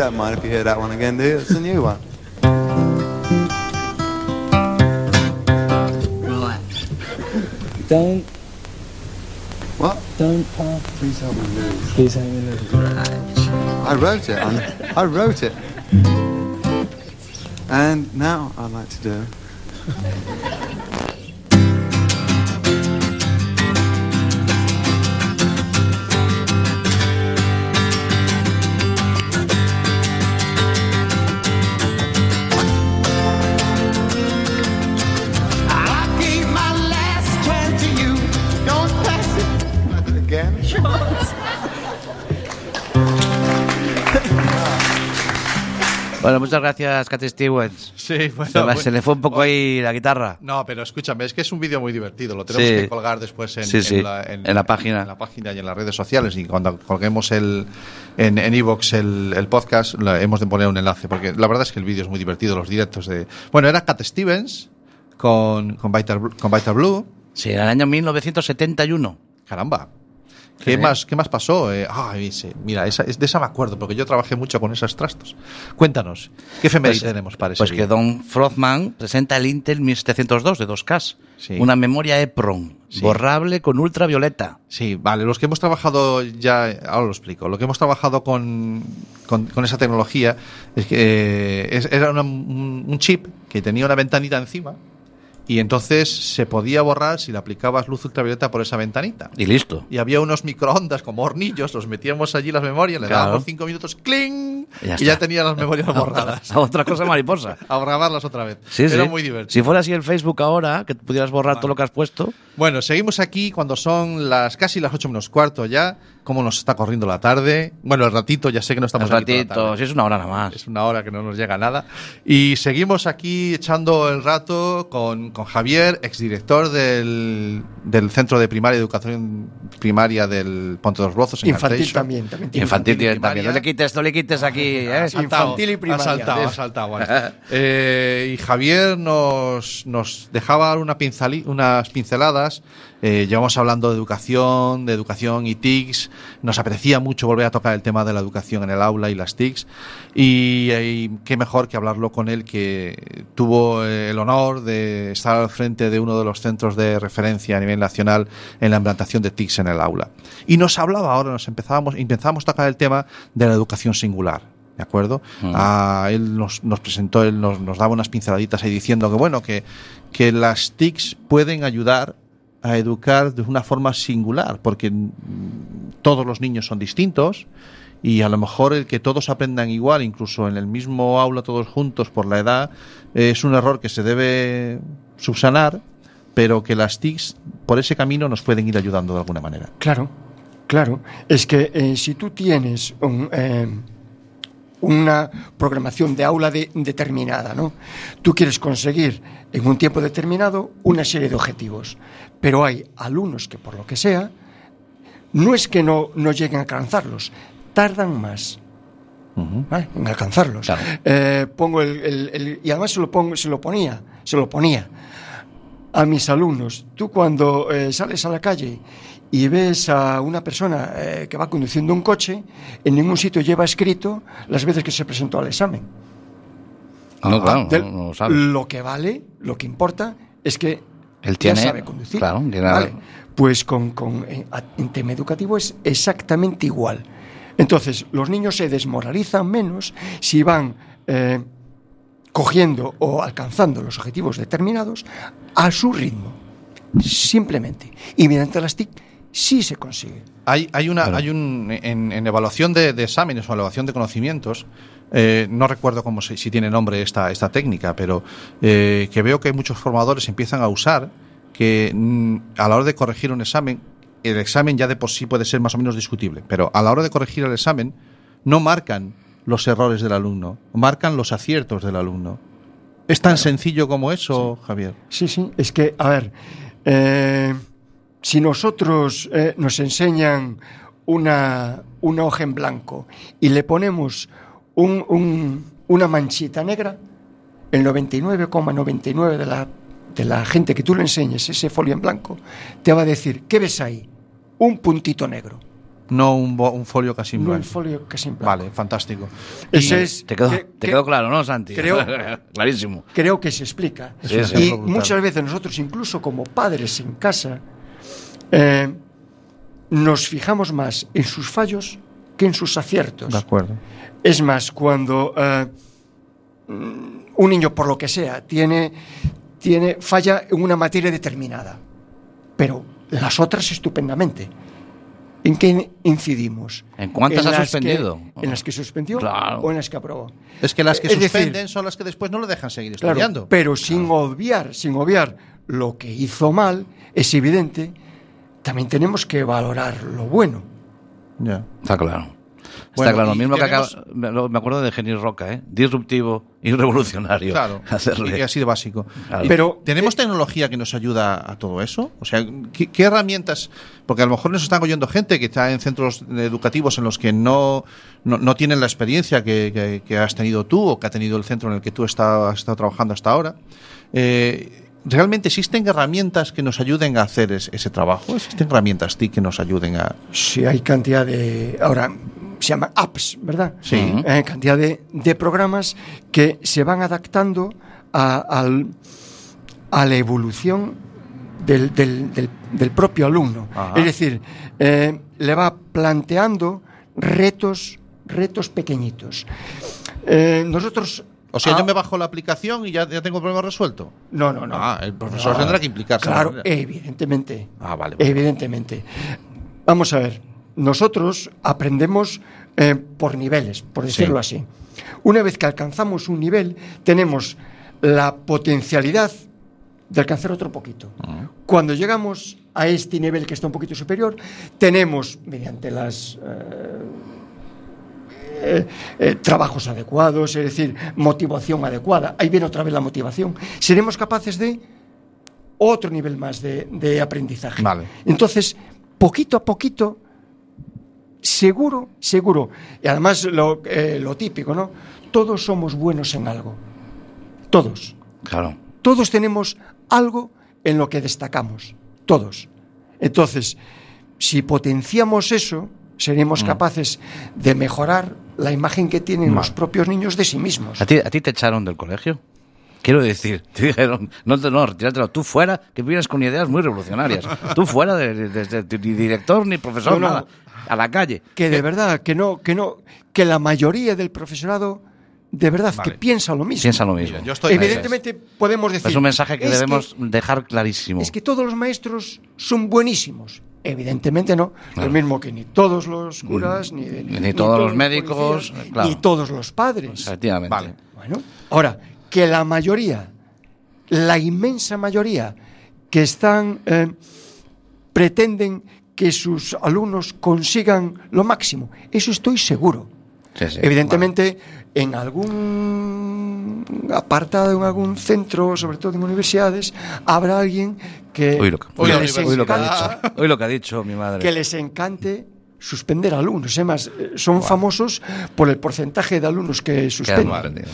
don't mind if you hear that one again, do you? It's a new one. Right. Don't, What? don't, Please help me lose. please help me look. I wrote it. I'm, I wrote it. And now I'd like to do. Bueno, muchas gracias, Cat Stevens. Sí, bueno. Se, bueno. se le fue un poco ahí la guitarra. No, pero escúchame, es que es un vídeo muy divertido. Lo tenemos Sí. que colgar después en, Sí, sí, en la, en la página. en la página y en las redes sociales. Y cuando colguemos el, en iVoox el, el podcast, la- hemos de poner un enlace. Porque la verdad es que el vídeo es muy divertido, los directos de. Bueno, era Cat Stevens con, con, Vital, con Vital Blue. Sí, en el año 1971. Caramba. ¿Qué, Sí. más, ¿Qué más pasó? Eh, ay, mira, esa, es- de esa me acuerdo, porque yo trabajé mucho con esos trastos. Cuéntanos, ¿qué efeméride Pues, tenemos para ese Pues que vídeo? Don Frothman presenta el Intel 1702 de 2K. Sí. Una memoria EPROM, Sí. borrable con ultravioleta. Sí, vale, los que hemos trabajado ya, ahora lo explico, lo que hemos trabajado con, con, con esa tecnología es que eh, es- era una- un chip que tenía una ventanita encima y entonces se podía borrar si le aplicabas luz ultravioleta por esa ventanita. Y listo. Y había unos microondas como hornillos, los metíamos allí las memorias, le Claro. dábamos cinco minutos, ¡cling! Y ya Y ya, tenía las memorias borradas. A otra cosa mariposa. A grabarlas otra vez. Sí, Era sí. muy divertido. Si fuera así el Facebook ahora, que pudieras borrar todo lo que has puesto. Bueno, seguimos aquí cuando son las casi las 8 menos cuarto ya. Cómo nos está corriendo la tarde. Bueno, el ratito, ya sé que no estamos Un aquí toda la ratito, tarde. si es una hora nada más. Es una hora que no nos llega nada. Y seguimos aquí echando el rato con, con Javier, exdirector del, del Centro de Primaria y Educación Primaria del Ponte de los Rozos. En Infantil también, también Infantil primaria. también. No le quites, no le quites aquí, ¿eh? Ha saltado, Infantil y primaria. Ha saltado, ha saltado, vale. Eh, y Javier nos, nos dejaba una unas pinceladas. Eh, llevamos hablando de educación, de educación y TICs. Nos apetecía mucho volver a tocar el tema de la educación en el aula y las TICs. Y, y qué mejor que hablarlo con él, que tuvo eh, el honor de estar al frente de uno de los centros de referencia a nivel nacional en la implantación de TICs en el aula. Y nos hablaba ahora, nos empezábamos, empezábamos a tocar el tema de la educación singular. ¿De acuerdo? Ah, él nos, nos presentó, él nos, nos daba unas pinceladitas ahí diciendo que, bueno, que, que las TICs pueden ayudar a educar de una forma singular, porque todos los niños son distintos y a lo mejor el que todos aprendan igual, incluso en el mismo aula todos juntos por la edad, es un error que se debe subsanar, pero que las TICs por ese camino nos pueden ir ayudando de alguna manera. Claro, claro. Es que eh, si tú tienes un, eh, una programación de aula de- determinada, ¿no? Tú quieres conseguir en un tiempo determinado una serie de objetivos, pero hay alumnos que por lo que sea no es que no, no lleguen a alcanzarlos, tardan más. ¿vale? en alcanzarlos. Claro. Eh, pongo el, el- el- y además se lo pongo, se lo ponía, se lo ponía a mis alumnos. Tú cuando eh, sales a la calle y ves a una persona eh, que va conduciendo un coche, en ningún sitio lleva escrito las veces que se presentó al examen. No, claro, Del- no, no lo sabes. Lo que vale, lo que importa es que Él ya tiene- sabe conducir. claro, tiene- Vale. Pues con, con- en, a- en tema educativo es exactamente igual. Entonces, los niños se desmoralizan menos si van eh, cogiendo o alcanzando los objetivos determinados a su ritmo. Simplemente. Y mediante las TIC sí se consigue. Hay, hay, una, Claro. hay un, en, en evaluación de, de exámenes o evaluación de conocimientos, eh, no recuerdo cómo se- si tiene nombre esta, esta técnica, pero eh, que veo que muchos formadores empiezan a usar que mm, a la hora de corregir un examen, el examen ya de por sí puede ser más o menos discutible, pero a la hora de corregir el examen no marcan los errores del alumno, marcan los aciertos del alumno. ¿Es tan sencillo como eso, Javier? Sí, sí, es que, a ver, eh, si nosotros eh, nos enseñan una, una hoja en blanco y le ponemos un- un- una manchita negra, el 99,99 de la de la gente que tú le enseñes ese folio en blanco, te va a decir, ¿qué ves ahí? Un puntito negro, No un, folio casi en no un blanco. folio casi en blanco. Vale, fantástico. Ese es, Te quedó, que- te que- quedó claro, ¿no, Santi? creo- Clarísimo. creo que se explica. Sí, sí. y muchas veces nosotros, incluso como padres en casa, eh, nos fijamos más en sus fallos que en sus aciertos. De acuerdo. Es más, cuando eh, un niño, por lo que sea, tiene, tiene falla en una materia determinada, pero las otras estupendamente. ¿En qué incidimos? ¿En cuántas ha que- suspendido? ¿En las que suspendió Claro. o en las que aprobó? Es que las que Es decir, suspenden son las que después no le dejan seguir Claro, estudiando. pero sin obviar, sin obviar lo que hizo mal, es evidente, también tenemos que valorar lo bueno. Ya. Está claro. Bueno, Está claro, lo mismo que tenemos- acaba, me lo- me acuerdo de Genil Roca, ¿eh? Disruptivo y revolucionario. Claro, Hacerle. y así de básico. Claro. Pero- ¿Tenemos tecnología que nos ayuda a todo eso? O sea, ¿qué, qué herramientas? Porque a lo mejor nos están oyendo gente que está en centros educativos en los que no, no, no tienen la experiencia que, que- que has tenido tú o que ha tenido el centro en el que tú está- has estado trabajando hasta ahora. Eh, ¿Realmente existen herramientas que nos ayuden a hacer es- ese trabajo? ¿Existen herramientas TIC que nos ayuden a...? Si hay cantidad de. Ahora se llaman apps, ¿verdad? Sí. Eh, cantidad de, de programas que se van adaptando a, al- a la evolución del, del- del- del propio alumno. Ajá. Es decir, eh, le va planteando retos, retos pequeñitos. Eh, nosotros. O sea, ah, yo me bajo la aplicación y ya, ya tengo el problema resuelto. No, no, no. Ah, el profesor No. tendrá que implicarse. Claro, evidentemente. Ah, vale, vale. Evidentemente. Vamos a ver, nosotros aprendemos eh, por niveles, por decirlo así. Una vez que alcanzamos un nivel, tenemos la potencialidad de alcanzar otro poquito. Ah. Cuando llegamos a este nivel que está un poquito superior, tenemos, mediante las eh, eh, trabajos adecuados, es decir, motivación adecuada. Ahí viene otra vez la motivación. Seremos capaces de otro nivel más de, de aprendizaje. Vale. Entonces, poquito a poquito, seguro, seguro, y además lo, eh, lo típico, ¿no? Todos somos buenos en algo. Todos. Claro. Todos tenemos algo en lo que destacamos. Todos. Entonces, si potenciamos eso, seremos Mm. capaces de mejorar la imagen que tienen los propios niños de sí mismos. ¿A ti, ¿A ti te echaron del colegio? Quiero decir, te dijeron, no, te- no, retírátelo, tú fuera, que vienes con ideas muy revolucionarias. Tú fuera de, de- de- de- ni director ni profesor, No, no. nada. A la calle. Que de verdad, que no, que no, que la mayoría del profesorado de verdad Vale. que piensa lo mismo. Piensa lo mismo. Yo estoy- Evidentemente podemos decir. Es un mensaje que "Es debemos dejar clarísimo. Es que todos los maestros son buenísimos. Evidentemente no. Claro. Lo mismo que ni todos los curas, ni, Ni todos los médicos, policías, claro. ni todos los padres. Efectivamente. Vale. Bueno, ahora, que la mayoría, la inmensa mayoría que están, eh, pretenden que sus alumnos consigan lo máximo, eso estoy seguro. Sí, sí, Evidentemente, en algún apartado, en algún centro, sobre todo en universidades, habrá alguien que, Uy, lo, que- que lo ha encanta- dicho. Uy, lo que ha dicho mi madre. que les encante suspender alumnos. Además, eh, son famosos por el porcentaje de alumnos que Qué suspenden.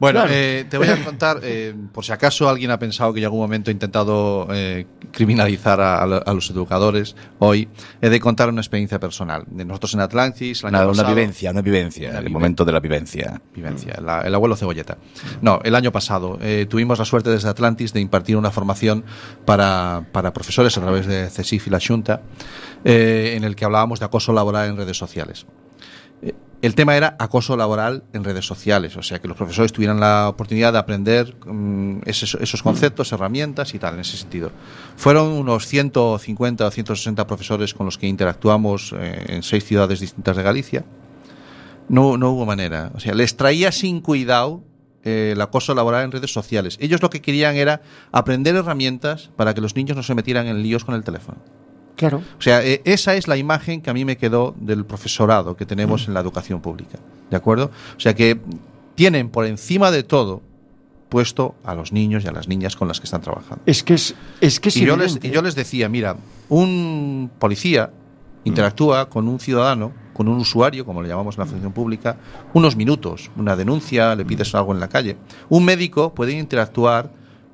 Bueno, Claro. eh, te voy a contar, eh, por si acaso alguien ha pensado que yo en algún momento he intentado eh, criminalizar a, a lo- a los educadores, hoy he de contar una experiencia personal. De nosotros en Atlantis, el año Una, una vivencia, una vivencia. Una el momento de la vivencia. Vivencia, la- el abuelo cebolleta. No, el año pasado eh, tuvimos la suerte desde Atlantis de impartir una formación para, para profesores a través de CESIF y la Junta, eh, en el que hablábamos de acoso laboral en redes sociales. El tema era acoso laboral en redes sociales, o sea, que los profesores tuvieran la oportunidad de aprender mm, esos, esos conceptos, herramientas y tal, en ese sentido. Fueron unos 150 o 160 profesores con los que interactuamos eh, en seis ciudades distintas de Galicia. No, no hubo manera. O sea, les traía sin cuidado eh, el acoso laboral en redes sociales. Ellos lo que querían era aprender herramientas para que los niños no se metieran en líos con el teléfono. Claro. O sea, eh, esa es la imagen que a mí me quedó del profesorado que tenemos en la educación pública. ¿De acuerdo? O sea que tienen por encima de todo puesto a los niños y a las niñas con las que están trabajando. Es que es, es que es Y yo, les, evidente. y yo les decía, mira, un policía interactúa con un ciudadano, con un usuario, como le llamamos en la función pública, unos minutos, una denuncia, le pides algo en la calle. Un médico puede interactuar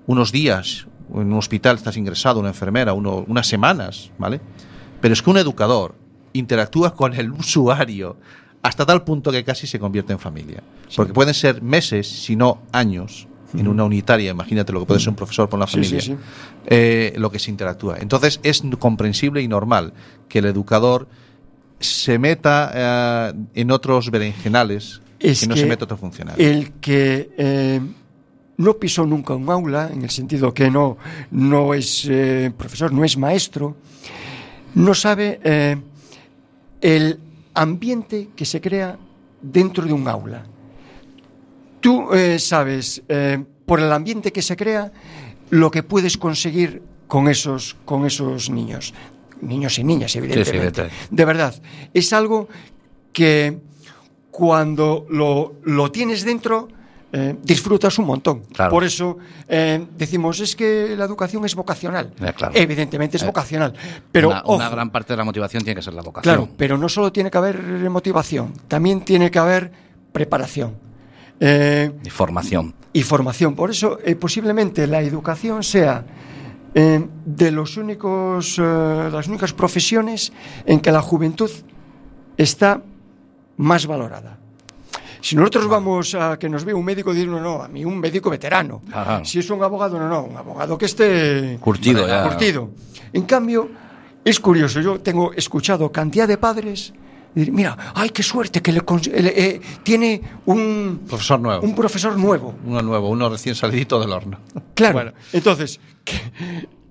unos días, en un hospital estás ingresado, una enfermera, uno- unas semanas, ¿vale? Pero es que un educador interactúa con el usuario hasta tal punto que casi se convierte en familia. Porque pueden ser meses, si no años, en una unitaria, imagínate lo que puede ser un profesor con sí, familia, sí. eh, lo que se interactúa. Entonces es comprensible y normal que el educador se meta eh, en otros berenjenales Es que no se meta otro funcionario. El que eh, no pisó nunca un aula, en el sentido que no, no es eh, profesor, no es maestro, no sabe eh, el ambiente que se crea dentro de un aula. Tú eh, sabes, por el ambiente que se crea, lo que puedes conseguir con esos, con esos niños. Niños y niñas, evidentemente. evidentemente. De verdad, es algo que cuando lo, lo tienes dentro, eh, disfrutas un montón. Claro. Por eso eh, decimos, es que la educación es vocacional. Eh, claro. Evidentemente es vocacional. Pero, una, gran parte de la motivación tiene que ser la vocación. Claro, pero no solo tiene que haber motivación, también tiene que haber preparación Y formación. y formación. Por eso, posiblemente la educación sea de los únicos, las únicas profesiones en que la juventud está más valorada. Si nosotros vamos a que nos vea un médico, decir, no, no, a mí un médico veterano. Ajá. Si es un abogado, no, no, un abogado que esté Curtido ya. curtido. En cambio, es curioso, yo tengo escuchado cantidad de padres decir, mira, ay, qué suerte que le, le- eh, tiene un Profesor nuevo. un profesor nuevo. Uno nuevo, uno recién salidito del horno. Claro. Bueno. Entonces, que-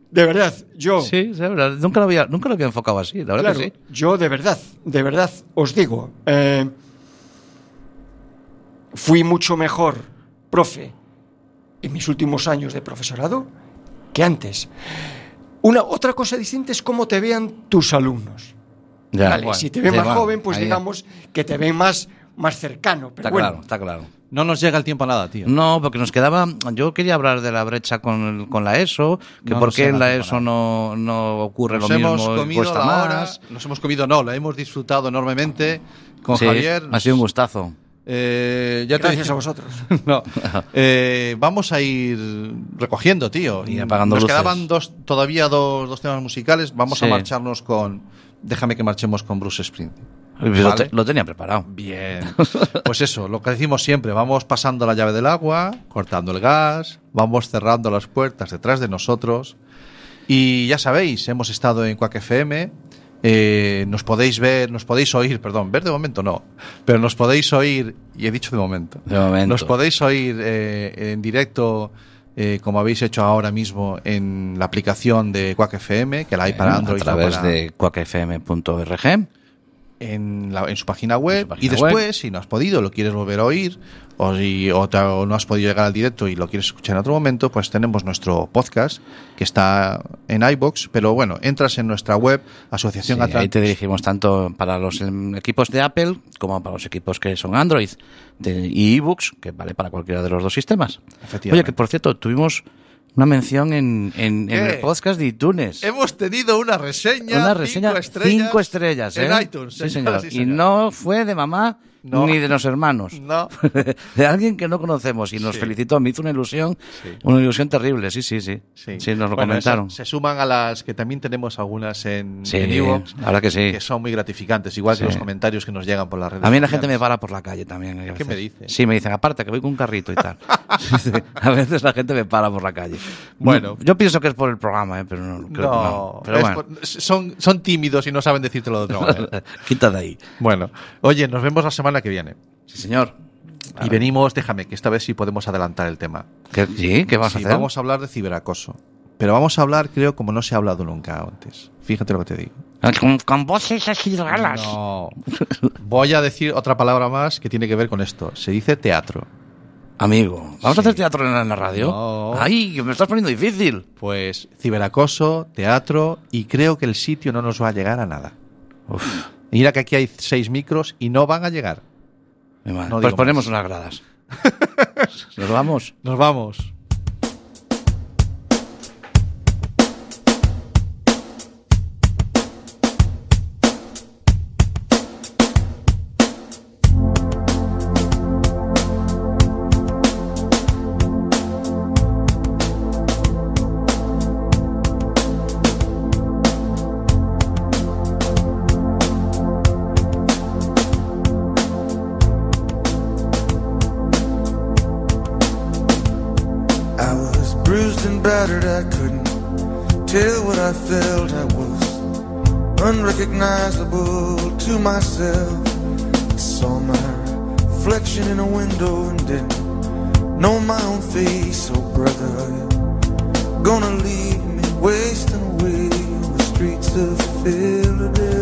de verdad, yo, Sí, sí, es verdad. Nunca lo había, nunca lo había enfocado así, la verdad claro, que sí. yo de verdad, de verdad os digo, eh, fui mucho mejor profe en mis últimos años de profesorado que antes. Una otra cosa distinta es cómo te vean tus alumnos. Ya, Vale, bueno. si te ven más bueno, joven, pues digamos que te ven más, más cercano. Pero Está bueno, claro, está claro. No nos llega el tiempo a nada, tío. No, porque nos quedaba. Yo quería hablar de la brecha con, el- con la ESO, que No por qué en la ESO no, no ocurre Nos lo hemos mismo, comido cuesta la hora, más. nos hemos comido, no, la hemos disfrutado enormemente con Sí, Javier. Ha sido un gustazo. Eh, ya te gracias dije- a vosotros. No. Eh, vamos a ir recogiendo, tío. Y apagando Nos luces. quedaban dos, todavía dos, dos temas musicales. Vamos a marcharnos con. Déjame que marchemos con Bruce Springsteen. Lo, te- lo tenía preparado. Bien. Pues eso, lo que decimos siempre, vamos pasando la llave del agua, cortando el gas, vamos cerrando las puertas detrás de nosotros. Y ya sabéis, hemos estado en Quack FM, eh, nos podéis ver, nos podéis oír, perdón, ver de momento no, pero nos podéis oír, y he dicho de momento, De momento. nos podéis oír eh, en directo, eh, como habéis hecho ahora mismo en la aplicación de Quack FM, que la hay para Android. a través para- de cuacfm.org. en, la- en su página web En su página y después, web. si no has podido, lo quieres volver a oír o, si, o, te- o no has podido llegar al directo y lo quieres escuchar en otro momento, pues tenemos nuestro podcast que está en iBox, pero bueno, entras en nuestra web, Asociación Sí, ahí te dirigimos tanto para los em, equipos de Apple como para los equipos que son Android de, y ebooks, que vale para cualquiera de los dos sistemas. Oye, que por cierto, tuvimos una mención en, en, en ¿Qué? el podcast de iTunes. Hemos tenido una reseña, Una reseña cinco estrellas, cinco estrellas, ¿eh? en iTunes. Sí, señor. y no fue de mamá No. ni de los hermanos. No. de alguien que no conocemos y nos Sí. felicitó. Me hizo una ilusión, Sí. una ilusión terrible. Sí, sí, sí. Sí, Sí, nos lo Bueno, comentaron. eso se suman a las que también tenemos algunas en, Sí, en la verdad que sí. que son muy gratificantes, igual que los comentarios que nos llegan por las redes A mí la gente me para por la calle también. ¿Qué veces. me dice? Sí, me dicen, aparte que voy con un carrito y tal. A veces la gente me para por la calle. Bueno. Yo pienso que es por el programa, ¿eh? pero no creo que No, no. Pero bueno, por- son, son tímidos y no saben decírtelo de otra manera. quita de ahí. Bueno, oye, nos vemos la semana que viene. Sí, señor. Y venimos, déjame, que esta vez sí podemos adelantar el tema. ¿Qué, sí, ¿qué vas Sí, a hacer? vamos a hablar de ciberacoso. Pero vamos a hablar, creo, como no se ha hablado nunca antes. Fíjate lo que te digo. Con, con voces así raras. No. Voy a decir otra palabra más que tiene que ver con esto. Se dice teatro. Amigo, ¿vamos a hacer teatro en la, radio? No. Ay, que me estás poniendo difícil. Pues ciberacoso, teatro, y creo que el sitio no nos va a llegar a nada. Mira que aquí hay seis micros y no van a llegar. No pues ponemos más. unas gradas. Nos vamos. Nos vamos. Unrecognizable to myself. I saw my reflection in a window and didn't know my own face. Oh, brother, gonna leave me wasting away on the streets of Philadelphia?